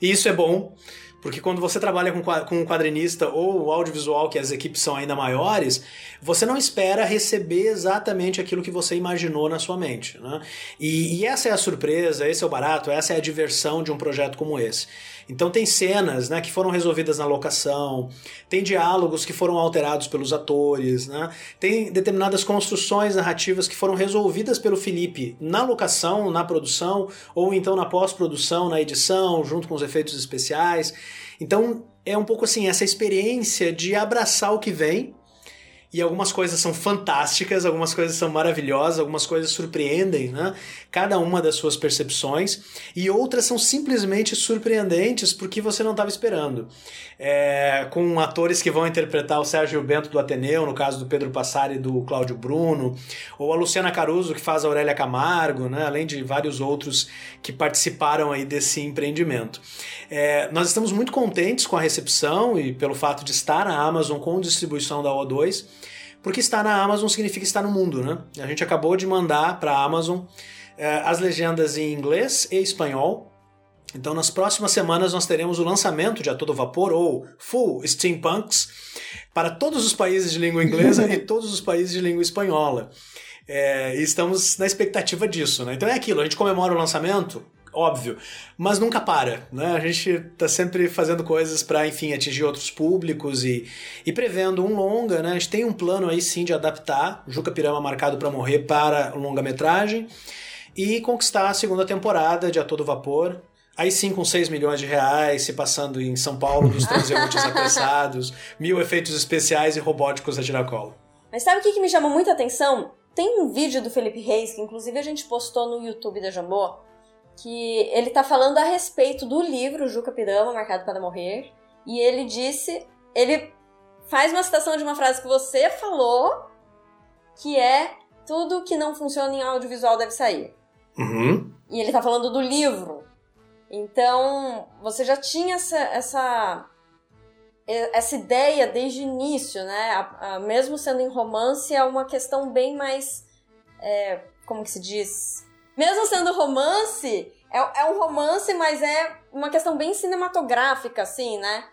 E isso é bom, porque quando você trabalha com, um quadrinista ou audiovisual, que as equipes são ainda maiores, você não espera receber exatamente aquilo que você imaginou na sua mente. Né? E, e essa é a surpresa, esse é o barato, essa é a diversão de um projeto como esse. Então tem cenas né, que foram resolvidas na locação, tem diálogos que foram alterados pelos atores, né? tem determinadas construções narrativas que foram resolvidas pelo Felipe na locação, na produção, ou então na pós-produção, na edição, junto com os efeitos especiais. Então é um pouco assim, essa experiência de abraçar o que vem, e algumas coisas são fantásticas, algumas coisas são maravilhosas, algumas coisas surpreendem, né? Cada uma das suas percepções, e outras são simplesmente surpreendentes porque você não estava esperando. É, com atores que vão interpretar o Sérgio Bento do Ateneu, no caso do Pedro Passari e do Cláudio Bruno, ou a Luciana Caruso, que faz a Aurélia Camargo, né? além de vários outros que participaram aí desse empreendimento. É, nós estamos muito contentes com a recepção e pelo fato de estar na Amazon com distribuição da O2, porque estar na Amazon significa estar no mundo, né? A gente acabou de mandar para a Amazon é, as legendas em inglês e espanhol. Então, nas próximas semanas, nós teremos o lançamento de A Todo Vapor, ou Full Steampunks, para todos os países de língua inglesa e todos os países de língua espanhola. É, e estamos na expectativa disso, né? Então é aquilo, a gente comemora o lançamento óbvio, mas nunca para, né? A gente tá sempre fazendo coisas para, enfim, atingir outros públicos e, e prevendo um longa, né? A gente tem um plano aí sim de adaptar Juca Pirama marcado para morrer para longa-metragem e conquistar a segunda temporada de A Todo Vapor. Aí sim, com 6 milhões de reais, se passando em São Paulo, dos transeuntes apressados, mil efeitos especiais e robóticos a tiracolo. Mas sabe o que, que me chamou muita atenção? Tem um vídeo do Felipe Reis, que inclusive a gente postou no YouTube da Jambô, que ele tá falando a respeito do livro Juca Pirama, Marcado para Morrer, e ele disse, ele faz uma citação de uma frase que você falou, que é tudo que não funciona em audiovisual deve sair. Uhum. E ele tá falando do livro. Então, você já tinha essa, essa, essa ideia desde o início, né? A, a, mesmo sendo em romance, é uma questão bem mais. É, como que se diz? Mesmo sendo romance, é, é um romance, mas é uma questão bem cinematográfica, assim, né?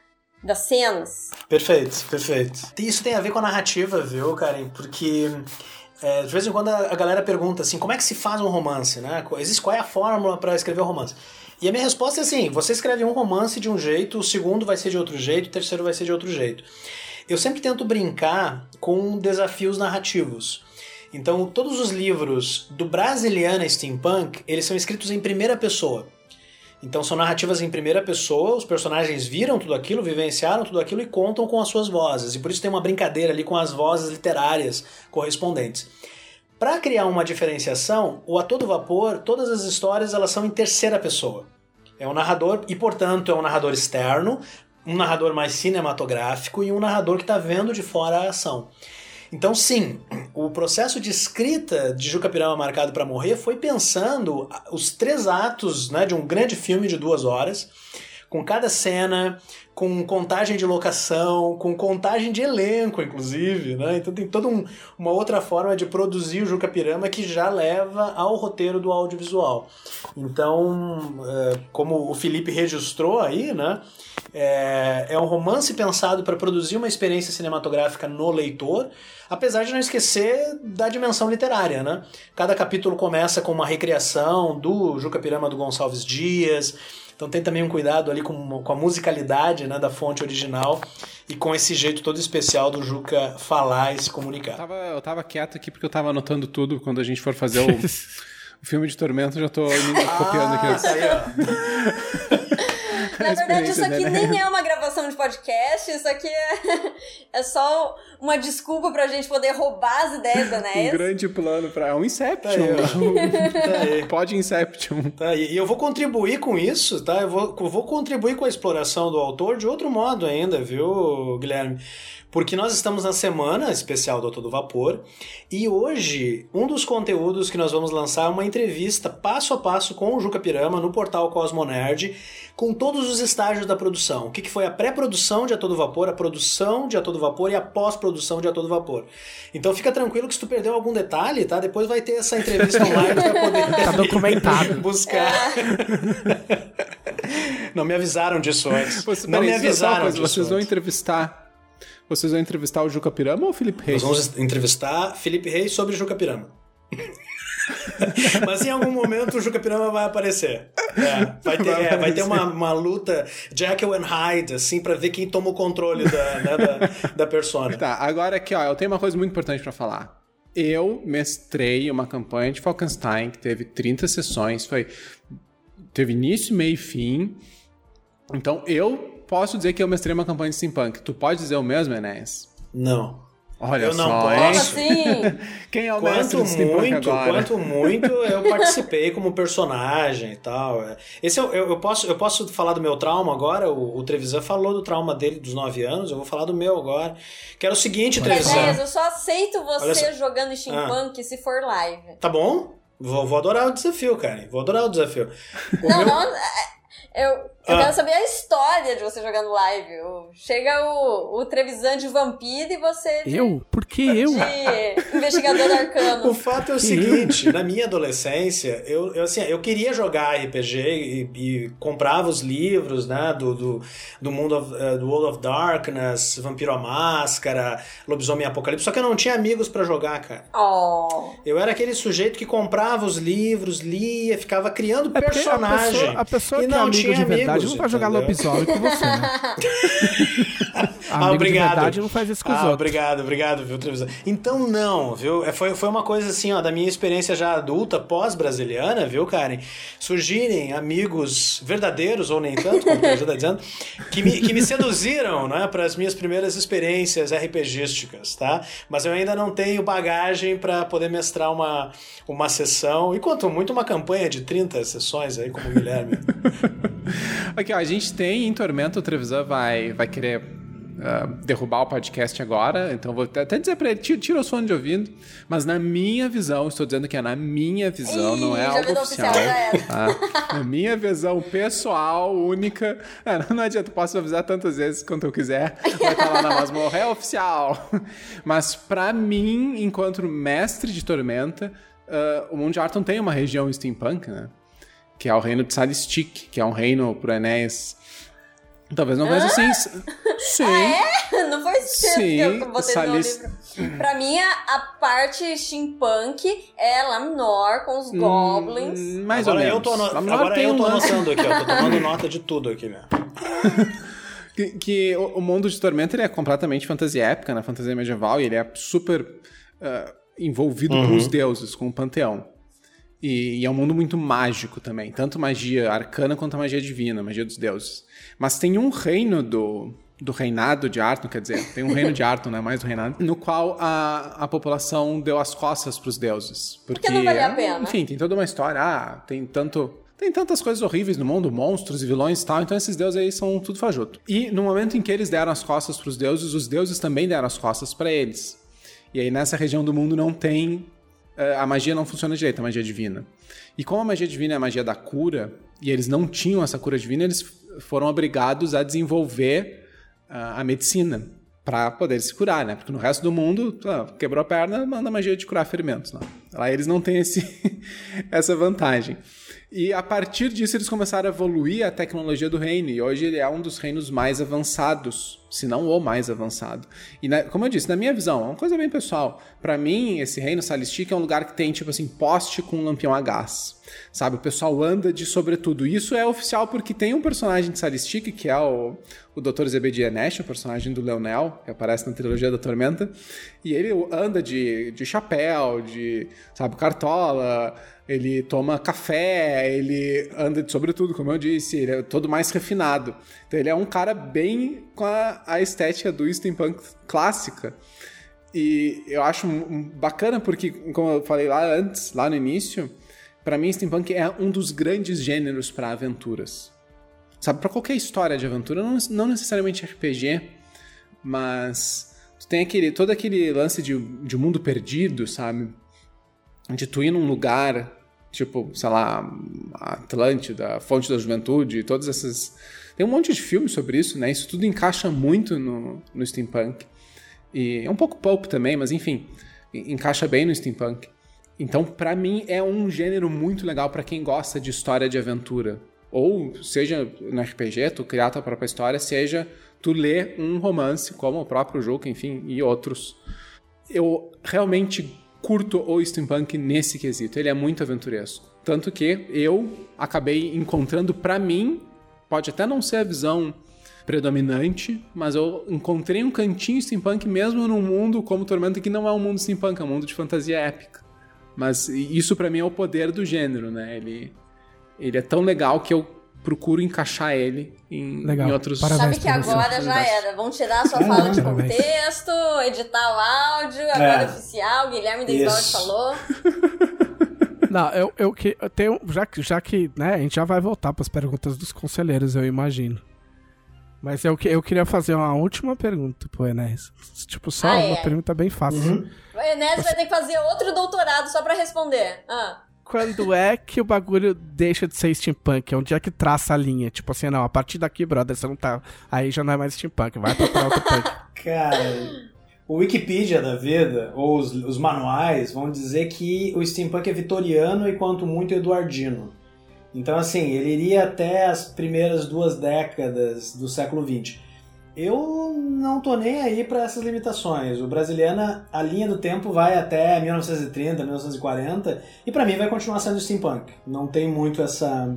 Das cenas. Perfeito, perfeito. Isso tem a ver com a narrativa, viu, Karen? Porque é, de vez em quando a galera pergunta assim, como é que se faz um romance, né? Existe qual é a fórmula para escrever um romance? E a minha resposta é assim: você escreve um romance de um jeito, o segundo vai ser de outro jeito, o terceiro vai ser de outro jeito. Eu sempre tento brincar com desafios narrativos. Então, todos os livros do Brasiliana Steampunk, eles são escritos em primeira pessoa. Então, são narrativas em primeira pessoa, os personagens viram tudo aquilo, vivenciaram tudo aquilo e contam com as suas vozes. E por isso tem uma brincadeira ali com as vozes literárias correspondentes. Para criar uma diferenciação, o A Todo Vapor, todas as histórias elas são em terceira pessoa. É um narrador e, portanto, é um narrador externo, um narrador mais cinematográfico e um narrador que está vendo de fora a ação. Então, sim, o processo de escrita de Juca Pirama Marcado para Morrer foi pensando os três atos né, de um grande filme de duas horas, com cada cena, com contagem de locação, com contagem de elenco, inclusive, né? Então tem toda um, uma outra forma de produzir o Juca Pirama que já leva ao roteiro do audiovisual. Então, é, como o Felipe registrou aí, né? É, é um romance pensado para produzir uma experiência cinematográfica no leitor, apesar de não esquecer da dimensão literária, né? Cada capítulo começa com uma recriação do Juca Pirama do Gonçalves Dias, então tem também um cuidado ali com, com a musicalidade né, da fonte original e com esse jeito todo especial do Juca falar e se comunicar. Eu tava, eu tava quieto aqui porque eu tava anotando tudo quando a gente for fazer o, o filme de Tormento, já tô copiando aqui. Ah, aí, ó. Na verdade, isso aqui né? nem é uma gravação de podcast, isso aqui é, é só uma desculpa pra gente poder roubar as ideias da Enéas. Um grande plano pra. É um Inception. Tá aí, tá aí. Pode Inception. Tá aí. E eu vou contribuir com isso, tá? Eu vou, eu vou contribuir com a exploração do autor de outro modo ainda, viu, Guilherme? Porque nós estamos na semana especial do Todo Vapor e hoje um dos conteúdos que nós vamos lançar é uma entrevista passo a passo com o Juca Pirama no portal Cosmonerd com todos os estágios da produção. O que, foi a pré-produção de A Todo Vapor, a produção de A Todo Vapor e a pós-produção de A Todo Vapor. Então fica tranquilo que se tu perdeu algum detalhe, tá? Depois vai ter essa entrevista online para poder tá documentado. buscar. Não me avisaram disso antes. Você, Não me avisaram disso Vocês vão entrevistar vocês vão entrevistar o Juca Pirama ou o Felipe Reis? Nós vamos entrevistar Felipe Reis sobre Juca Pirama. Mas em algum momento o Juca Pirama vai aparecer. É, vai ter, vai, é, vai ter uma, uma luta Jekyll and Hyde, assim, pra ver quem toma o controle da, né, da, da persona. Tá, agora aqui, ó, eu tenho uma coisa muito importante para falar. Eu mestrei uma campanha de Falkenstein que teve 30 sessões, foi. Teve início, meio e fim. Então eu posso dizer que eu mestrei uma campanha de steampunk. Tu pode dizer o mesmo, Enéas? Não. Olha eu não só, posso. hein? Assim? Quem é o quanto mestre do steampunk muito, agora? Quanto muito eu participei como personagem e tal. é. Esse eu, eu, eu posso, eu posso falar do meu trauma agora. O, o Trevisan falou do trauma dele dos 9 anos. Eu vou falar do meu agora. Que era o seguinte, Trevisan. Enéas, eu só aceito você só. jogando steampunk se for live. Tá bom? Vou, vou adorar o desafio, cara. Vou adorar o desafio. O Não, meu- não. Eu, eu Ah. quero saber a história de você jogando live. O- Chega o, o Trevisan de vampiro e você. de- Eu? Por que eu? de- Investigador O arcano. fato é o seguinte, na minha adolescência, eu, eu, assim, eu queria jogar RPG e, e comprava os livros, né, do, do, do mundo of, eh, do World of Darkness, Vampiro à Máscara, Lobisomem Apocalipse, só que eu não tinha amigos pra jogar, cara. Oh. Eu era aquele sujeito que comprava os livros, lia, ficava criando É porque a personagem. pessoa, a pessoa e que é não amigo de verdade amigos, não vai jogar entendeu? lobisomem com você, né? Ah, obrigado. de verdade não faz isso com os ah, outros. obrigado, obrigado, viu, televisão. Então não, viu? É, Foi, foi uma coisa assim, ó, da minha experiência já adulta, pós-brasiliana, viu, Karen? Surgirem amigos verdadeiros, ou nem tanto, como você está dizendo, que me, que me seduziram, né, para as minhas primeiras experiências RPGísticas, tá? Mas eu ainda não tenho bagagem para poder mestrar uma, uma sessão, e quanto muito uma campanha de 30 sessões aí, como o Guilherme. Aqui, ó, a gente tem em Tormenta, o Trevisan vai, vai querer ah, derrubar o podcast agora, então vou até dizer pra ele, tira, tira o som de ouvido, mas na minha visão, estou dizendo que é na minha visão, Ih, não é algo oficial. oficial, tá? Na minha visão pessoal, única, é, não adianta, posso avisar tantas vezes quanto eu quiser, vai estar lá na masmorra, é oficial. Mas pra mim, enquanto mestre de Tormenta, ah, o mundo de Arton tem uma região steampunk, né? Que é o reino de Salistic, que é um reino pro Enéas. Talvez não veja assim. Sim. Não foi isso Sim, que eu botei no Salis- livro. Pra mim, a, parte steampunk é Lamnor com os goblins. Hum, Mais agora ou menos. eu tô, Lamnor agora tem eu um tô lance anotando aqui, ó, tô tomando nota de tudo aqui, né? que, que o, o mundo de Tormenta ele é completamente fantasia épica, né? Fantasia medieval, e ele é super ah, envolvido com os deuses, com o panteão. E, e é um mundo muito mágico também, tanto magia arcana quanto magia divina, magia dos deuses. Mas tem um reino do, do reinado de Arton, quer dizer, tem um reino de Arton, né, mais do reinado, no qual a, a população deu as costas pros deuses. Porque, não valia a pena. Enfim, tem toda uma história, ah, tem tanto... Tem tantas coisas horríveis no mundo, monstros e vilões e tal, então esses deuses aí são tudo fajuto. E no momento em que eles deram as costas pros deuses, os deuses também deram as costas para eles. E aí nessa região do mundo não tem a magia não funciona direito, a magia divina. E como a magia divina é a magia da cura, e eles não tinham essa cura divina, eles foram obrigados a desenvolver ah, a medicina para poder se curar, né? Porque no resto do mundo, ah, quebrou a perna, manda magia de curar ferimentos. Não. Lá eles não têm esse, essa vantagem. E a partir disso eles começaram a evoluir a tecnologia do reino. E hoje ele é um dos reinos mais avançados, se não o mais avançado. E na- como eu disse, na minha visão, é uma coisa bem pessoal. Pra mim, esse reino Salistic é um lugar que tem, tipo assim, poste com um lampião a gás. Sabe? O pessoal anda de sobretudo. Isso é oficial porque tem um personagem de Salistic, que é o, o Dr. Zebediah Nash, o personagem do Leonel, que aparece na trilogia da Tormenta. E ele anda de, de chapéu, de, sabe, cartola, ele toma café, ele anda de sobretudo, como eu disse, ele é todo mais refinado. Então ele é um cara bem com a, a estética do steampunk clássica. E eu acho bacana porque, como eu falei lá antes, lá no início, pra mim steampunk é um dos grandes gêneros pra aventuras. Sabe, pra qualquer história de aventura, não, não necessariamente RPG, mas tu tem aquele, todo aquele lance de, de mundo perdido, sabe? De tu ir num lugar, tipo, sei lá, Atlântida, Fonte da Juventude, todas essas. Tem um monte de filmes sobre isso, né? Isso tudo encaixa muito no, no steampunk. E é um pouco pulp também, mas enfim, en- encaixa bem no steampunk. Então, pra mim, é um gênero muito legal pra quem gosta de história de aventura. Ou seja no RPG, tu criar tua própria história, seja tu ler um romance, como o próprio jogo, enfim, e outros. Eu realmente curto o steampunk nesse quesito. Ele é muito aventuresco. Tanto que eu acabei encontrando pra mim, pode até não ser a visão predominante, mas eu encontrei um cantinho steampunk mesmo num mundo como Tormenta que não é um mundo steampunk, é um mundo de fantasia épica. Mas isso pra mim é o poder do gênero, né? Ele, ele é tão legal que eu procuro encaixar ele em, Legal. em outros. Parabéns. Sabe que você. agora já era. Vão tirar a sua fala de contexto, editar o áudio, agora é oficial. Guilherme Desvalde Isso. falou. Não, eu, eu, que- eu tenho. Já que, já que, né, a gente já vai voltar pras perguntas dos conselheiros, eu imagino. Mas eu, que- eu queria fazer uma última pergunta pro Enéas. Tipo, só Ai, uma ai. pergunta bem fácil. O Enéas vai ter que fazer outro doutorado só pra responder. Ah. Quando é que o bagulho deixa de ser steampunk? Onde é que traça a linha? Tipo assim, não, a partir daqui, brother, você não tá. Aí já não é mais steampunk, vai procurar outro punk. Cara, o Wikipedia da vida, ou os, os manuais, vão dizer que o steampunk é vitoriano e quanto muito eduardino. Então, assim, ele iria até as primeiras duas décadas do século XX. Eu não tô nem aí para essas limitações. O Brasiliana, a linha do tempo vai até 1930, 1940, e para mim vai continuar sendo steampunk. Não tem muito essa,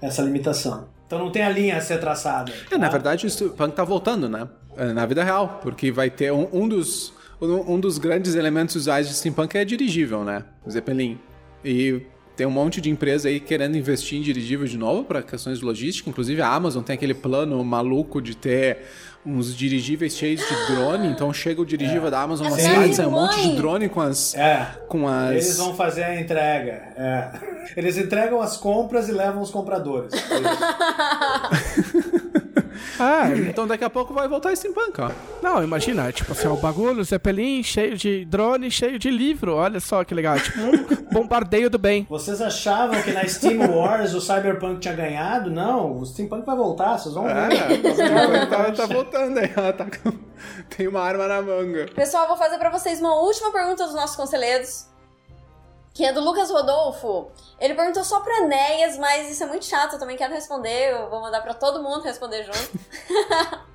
essa limitação. Então não tem a linha a ser traçada. É, na tá? verdade, o steampunk tá voltando, né? É, Na vida real, porque vai ter um, um dos um dos grandes elementos usuais de steampunk é dirigível, né? O Zeppelin. E tem um monte de empresa aí querendo investir em dirigível de novo para questões de logística. Inclusive a Amazon tem aquele plano maluco de ter uns dirigíveis cheios de drone. Então chega o dirigível da Amazon nas Sim. cidades, é um monte de drone com as É. com as Eles vão fazer a entrega. é. Eles entregam as compras e levam os compradores. Ah, Então daqui a pouco vai voltar steampunk, ó. não, imagina, tipo assim, o bagulho, Zeppelin cheio de drone, cheio de livro. Olha só que legal. Tipo um bombardeio do bem. Vocês achavam que na Steam Wars o Cyberpunk tinha ganhado? Não, o Steampunk vai voltar, vocês vão ver. É, tá, tá voltando aí, ela tá com... tem uma arma na manga. Pessoal, vou fazer pra vocês uma última pergunta dos nossos conselheiros. Que é do Lucas Rodolfo. Ele perguntou só pra Enéas, mas isso é muito chato, eu também quero responder. Eu vou mandar pra todo mundo responder junto.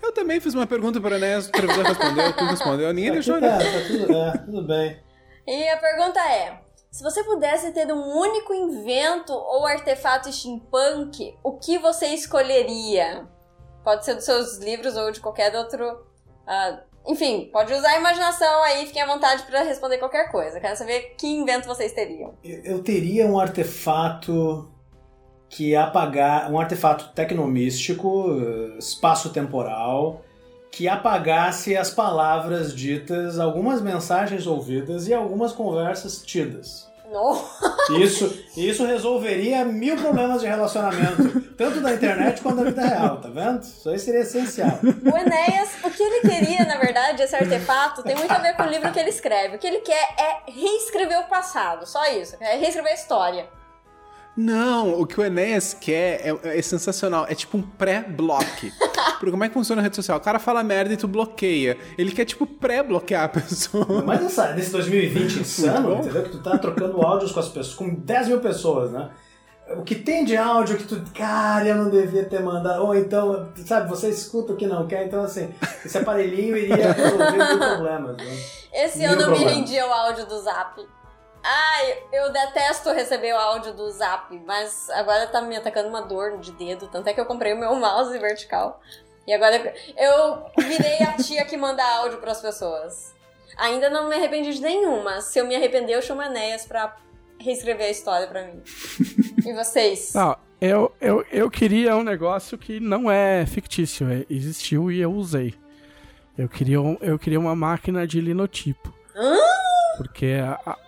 Eu também fiz uma pergunta para Enéas, o televisor respondeu, tu respondeu, ninguém deixou, É, né? tá tudo, é, tudo bem. E a pergunta é: se você pudesse ter um único invento ou artefato steampunk, o que você escolheria? Pode ser dos seus livros ou de qualquer outro. ah, enfim, pode usar a imaginação aí, fiquem à vontade pra responder qualquer coisa. Quero saber que invento vocês teriam. Eu, teria um artefato que apagar, um artefato tecnomístico, eh, espaço-temporal, que apagasse as palavras ditas, algumas mensagens ouvidas e algumas conversas tidas. No. Isso, isso resolveria mil problemas de relacionamento, tanto da internet quanto da vida real, tá vendo? Isso aí seria essencial. O Enéas, o que ele queria, na verdade, esse artefato, tem muito a ver com o livro que ele escreve. O que ele quer é reescrever o passado, só isso. É reescrever a história. Não, o que o Enéas quer é, é sensacional. É tipo um pré-bloque. Porque como é que funciona a rede social? O cara fala merda e tu bloqueia. Ele quer, tipo, pré-bloquear a pessoa. Mas nessa, nesse 2020 insano, entendeu? Que tu tá trocando áudios com as pessoas, com 10 mil pessoas, né? O que tem de áudio que tu, cara, eu não devia ter mandado. Ou então, sabe, você escuta o que não quer. Então, assim, esse aparelhinho iria resolver mil problemas. Né? Esse Mil ano eu me problemas. rendi ao áudio do Zap. Ai, eu detesto receber o áudio do Zap, mas agora tá me atacando uma dor de dedo, tanto é que eu comprei o meu mouse vertical. E agora eu virei a tia que manda áudio pras pessoas. Ainda não me arrependi de nenhuma. Se eu me arrepender, eu chamo a Enéas pra reescrever a história pra mim. E vocês? Não, eu, eu, eu queria um negócio que não é fictício, é- existiu e eu usei. Eu queria, um- eu queria uma máquina de linotipo. Porque a, a-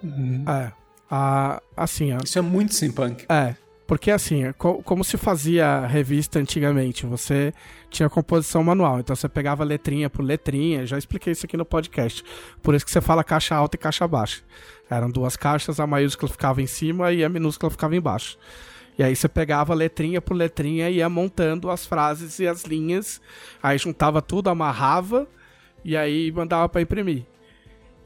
é, a- assim, a, Isso é muito steampunk. é, porque assim, é co- como se fazia revista antigamente, você tinha composição manual, então você pegava letrinha por letrinha, já expliquei isso aqui no podcast. Por isso que você fala caixa alta e caixa baixa. Eram duas caixas, a maiúscula ficava em cima e a minúscula ficava embaixo. E aí você pegava letrinha por letrinha e ia montando as frases e as linhas, aí juntava tudo, amarrava e aí mandava para imprimir.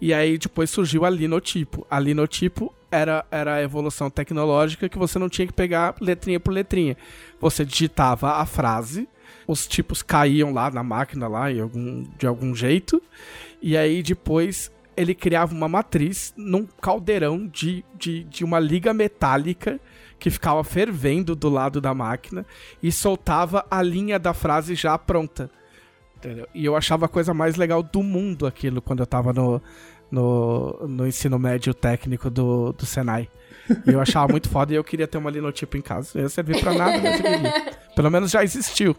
E aí depois surgiu a linotipo. A linotipo era, era a evolução tecnológica que você não tinha que pegar letrinha por letrinha. Você digitava a frase, os tipos caíam lá na máquina lá em algum, de algum jeito, e aí depois ele criava uma matriz num caldeirão de, de, de uma liga metálica que ficava fervendo do lado da máquina e soltava a linha da frase já pronta. Entendeu? E eu achava a coisa mais legal do mundo aquilo quando eu tava no, no, no ensino médio técnico do, do Senai. E eu achava muito foda e eu queria ter uma linotipo em casa. Não ia servir pra nada, mas. Pelo menos já existiu.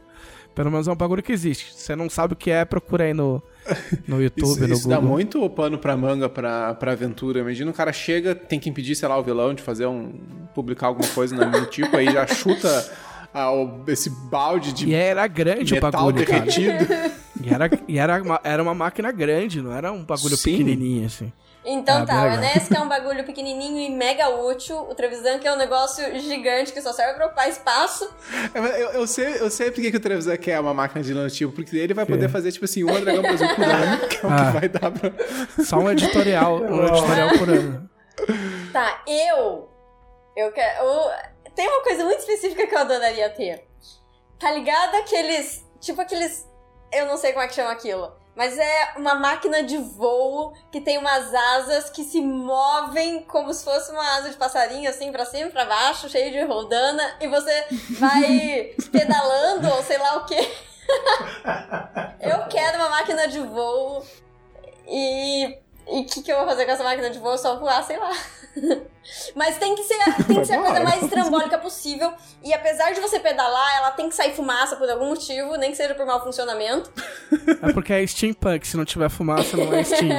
Pelo menos é um bagulho que existe. Você não sabe o que é, procura aí no, no YouTube, Isso, no isso dá Google. muito pano pra manga pra, pra aventura. Imagina o cara chega, tem que impedir, sei lá, o vilão de fazer um. publicar alguma coisa no tipo, aí já chuta ah, o- esse balde de E era grande o metal bagulho, cara. derretido. E era, e era, uma, era uma máquina grande, não era um bagulho Sim. pequenininho, assim. Então Ah, tá, o. Enéas que é um bagulho pequenininho e mega útil, o Trevisan que é um negócio gigante que só serve pra ocupar espaço. Eu, eu, eu sei, eu sei porque que o Trevisan quer uma máquina de nanotipo, porque ele vai poder fazer, tipo assim, uma Dragão Brasil por ano, que é o Ah. que vai dar pra... Só um editorial, um editorial por ano. Tá, eu. Eu quero. eu- Tem uma coisa muito específica que eu adoraria ter. Tá ligado aqueles. Tipo aqueles. Eu não sei como é que chama aquilo. Mas é uma máquina de voo que tem umas asas que se movem como se fosse uma asa de passarinho, assim, pra cima e pra baixo, cheio de rodana, e você vai pedalando ou sei lá o quê. Eu quero uma máquina de voo e. E o que, que eu vou fazer com essa máquina de voo? Só voar, sei lá. Mas tem que ser, tem que ser a coisa mais estrambólica possível. E apesar de você pedalar, ela tem que sair fumaça por algum motivo, nem que seja por mau funcionamento. É porque é steampunk, se não tiver fumaça não é steam.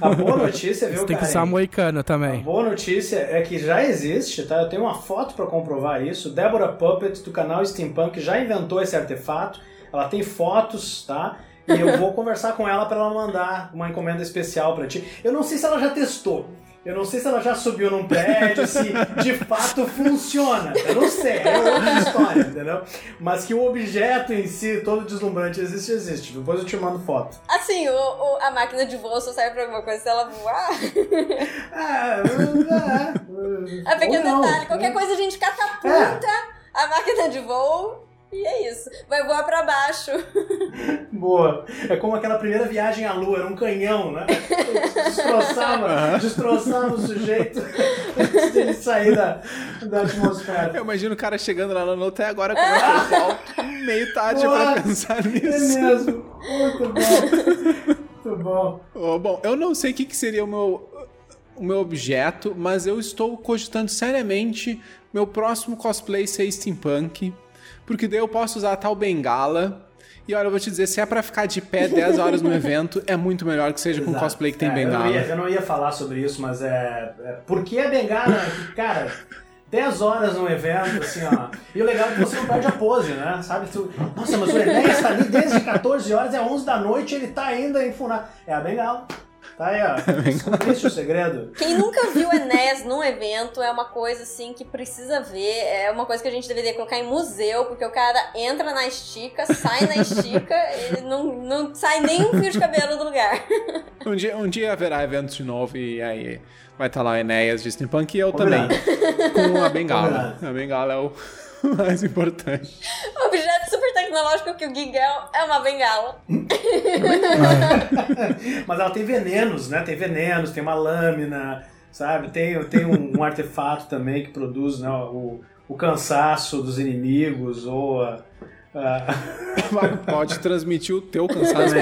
A boa notícia, viu, Você tem que usar A também. boa notícia é que já existe, tá? Eu tenho uma foto pra comprovar isso. Débora Puppet, do canal Steampunk, já inventou esse artefato. Ela tem fotos, tá? E eu vou conversar com ela pra ela mandar uma encomenda especial pra ti. Eu não sei se ela já testou. Eu não sei se ela já subiu num prédio, se de fato funciona. Eu não sei, é outra história, entendeu? Mas que o objeto em si, todo deslumbrante, existe, existe. Depois eu te mando foto. Assim, o, o- a máquina de voo só serve pra alguma coisa se ela voar. Ah, é, É pequeno Ou não, detalhe. Qualquer coisa a gente catapulta a máquina de voo e é isso. Vai voar pra baixo. Boa. É como aquela primeira viagem à lua, era um canhão, né? Destroçava, destroçava o sujeito antes dele sair da, da atmosfera. Eu imagino o cara chegando lá no até agora com o pau meio tarde Boa. pra pensar É nisso. mesmo. Muito bom. Muito bom. Oh, bom, eu não sei o que, que seria o meu, o meu objeto, mas eu estou cogitando seriamente meu próximo cosplay ser steampunk, porque daí eu posso usar a tal bengala. E olha, eu vou te dizer, se é pra ficar de pé 10 horas no evento, é muito melhor que seja com Exato. cosplay que tem É, bengala. Eu não, ia, eu não ia falar sobre isso, mas é. é por que a bengala? Cara. 10 horas num evento, assim, ó. E o legal é que você não perde a pose, né? Sabe? Tu, Nossa, mas o Enéas tá ali desde 14 horas, é 11 da noite, ele tá ainda enfurnado. É a bengala. Tá aí, ó. Descobriste o segredo? Quem nunca viu Enéas num evento é uma coisa assim que precisa ver. É uma coisa que a gente deveria colocar em museu, porque o cara entra na estica, sai na estica e não, não sai nem um fio de cabelo do lugar. Um dia, um dia haverá eventos de novo e aí vai estar lá o Enéas de steampunk e eu Combinado. também. Com a bengala. Combinado. A bengala é o mais importante. Um objeto super tecnológico que o Gigel é uma bengala. Mas ela tem venenos, né? Tem venenos, tem uma lâmina, sabe? Tem, tem um, um artefato também que produz né, o, o cansaço dos inimigos ou a. a- Pode transmitir o teu cansaço.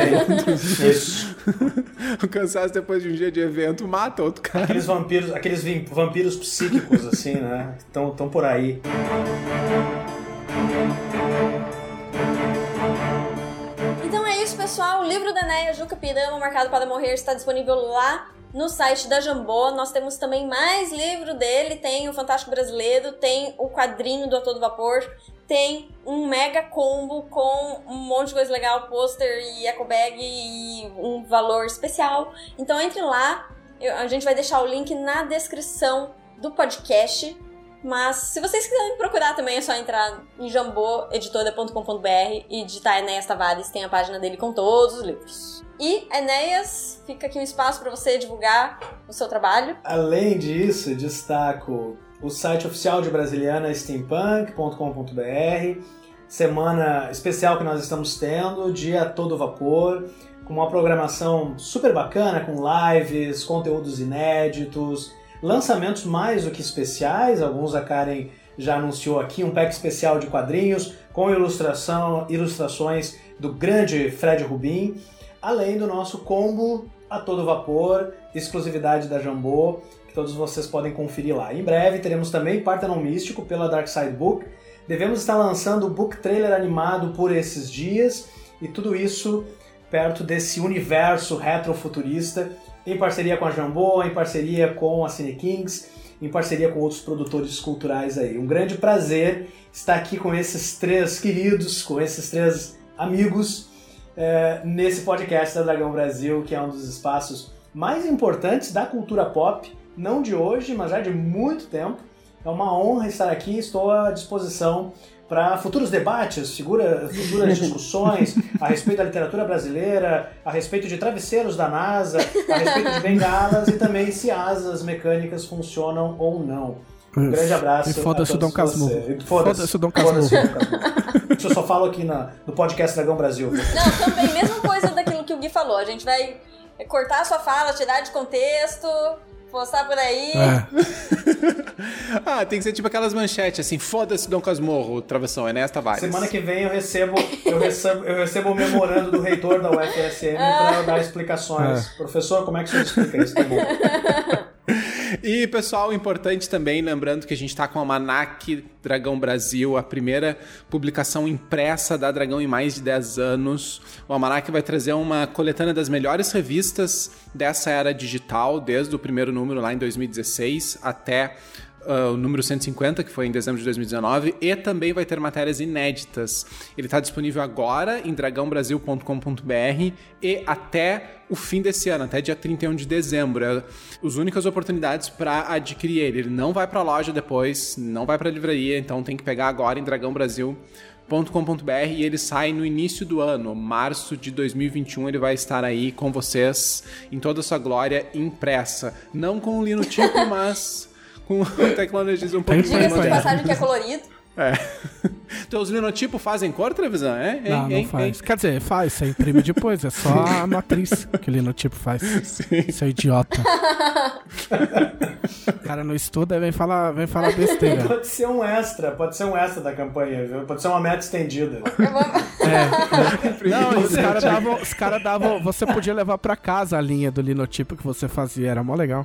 Isso. o cansaço depois de um dia de evento mata outro cara. Aqueles vampiros, aqueles vampiros psíquicos, assim, né? Estão tão por aí. Então é isso, pessoal. O livro da Neia Juca Pirama, Marcado para Morrer, está disponível lá no site da Jambô. Nós temos também mais livro dele. Tem o Fantástico Brasileiro, tem o quadrinho do A Todo Vapor, tem um mega combo com um monte de coisa legal, pôster e eco bag e um valor especial. Então entre lá, eu- a gente vai deixar o link na descrição do podcast. Mas se vocês quiserem procurar também, é só entrar em jamboeditora.com.br e digitar Enéas Tavares, tem a página dele com todos os livros. E, Enéas, fica aqui um espaço para você divulgar o seu trabalho. Além disso, destaco o site oficial de Brasiliana, steampunk.com.br, semana especial que nós estamos tendo, dia todo vapor, com uma programação super bacana, com lives, conteúdos inéditos, lançamentos mais do que especiais, alguns a Karen já anunciou aqui, um pack especial de quadrinhos com ilustração, ilustrações do grande Fred Rubin, além do nosso combo a todo vapor, exclusividade da Jambô, todos vocês podem conferir lá. Em breve teremos também Partenon Místico pela Dark Side Book. Devemos estar lançando o book trailer animado por esses dias e tudo isso perto desse universo retrofuturista em parceria com a Jambô, em parceria com a Cine Kings, em parceria com outros produtores culturais aí. Um grande prazer estar aqui com esses três queridos, com esses três amigos é, nesse podcast da Dragão Brasil, que é um dos espaços mais importantes da cultura pop, não de hoje, mas já de muito tempo. É uma honra estar aqui, estou à disposição para futuros debates, figura, futuras discussões a respeito da literatura brasileira, a respeito de travesseiros da NASA, a respeito de bengalas e também se asas mecânicas funcionam ou não. Um grande abraço. E foda-se o Dom Casmurro. Foda-se Foda-se o Dom Foda-se o Dom Casmurro. Isso eu só falo aqui na, no podcast Dragão Brasil. Não, também, mesma coisa daquilo que o Gui falou. A gente vai cortar a sua fala, tirar de contexto, postar por aí. É. ah, tem que ser tipo aquelas manchetes assim, foda-se Dom Casmurro, travessão, Enéas Tavares. Semana que vem eu recebo, eu recebo, eu recebo o memorando do reitor da UFSM para dar explicações. Professor, como é que você explica isso? Tá bom. E, pessoal, importante também, lembrando que a gente está com a Manac Dragão Brasil, a primeira publicação impressa da Dragão em mais de 10 anos. O Almanac vai trazer uma coletânea das melhores revistas dessa era digital, desde o primeiro número lá em 2016 até Uh, o número 150, que foi em dezembro de 2019, e também vai ter matérias inéditas. Ele está disponível agora em dragãobrasil.com.br e até o fim desse ano, até dia 31 de dezembro. É as únicas oportunidades para adquirir ele. Ele não vai para loja depois, não vai para livraria, então tem que pegar agora em dragãobrasil.com.br e ele sai no início do ano, março de 2021. Ele vai estar aí com vocês em toda a sua glória impressa. Não com o linotipo, mas com tecnologias um pouco Tem Diga-se de passagem que é colorido. É. Teus linotipos fazem cor, televisão? É? Hein, Não, não hein, faz. Quer dizer, faz, você imprime depois, é só a matriz que ele no tipo faz. Isso é idiota. O cara não estuda e vem falar, vem falar besteira. Pode ser um extra, pode ser um extra da campanha, viu? Pode ser uma meta estendida. É, Não, os caras davam, os cara davam. Você podia levar pra casa a linha do linotipo que você fazia, era mó legal.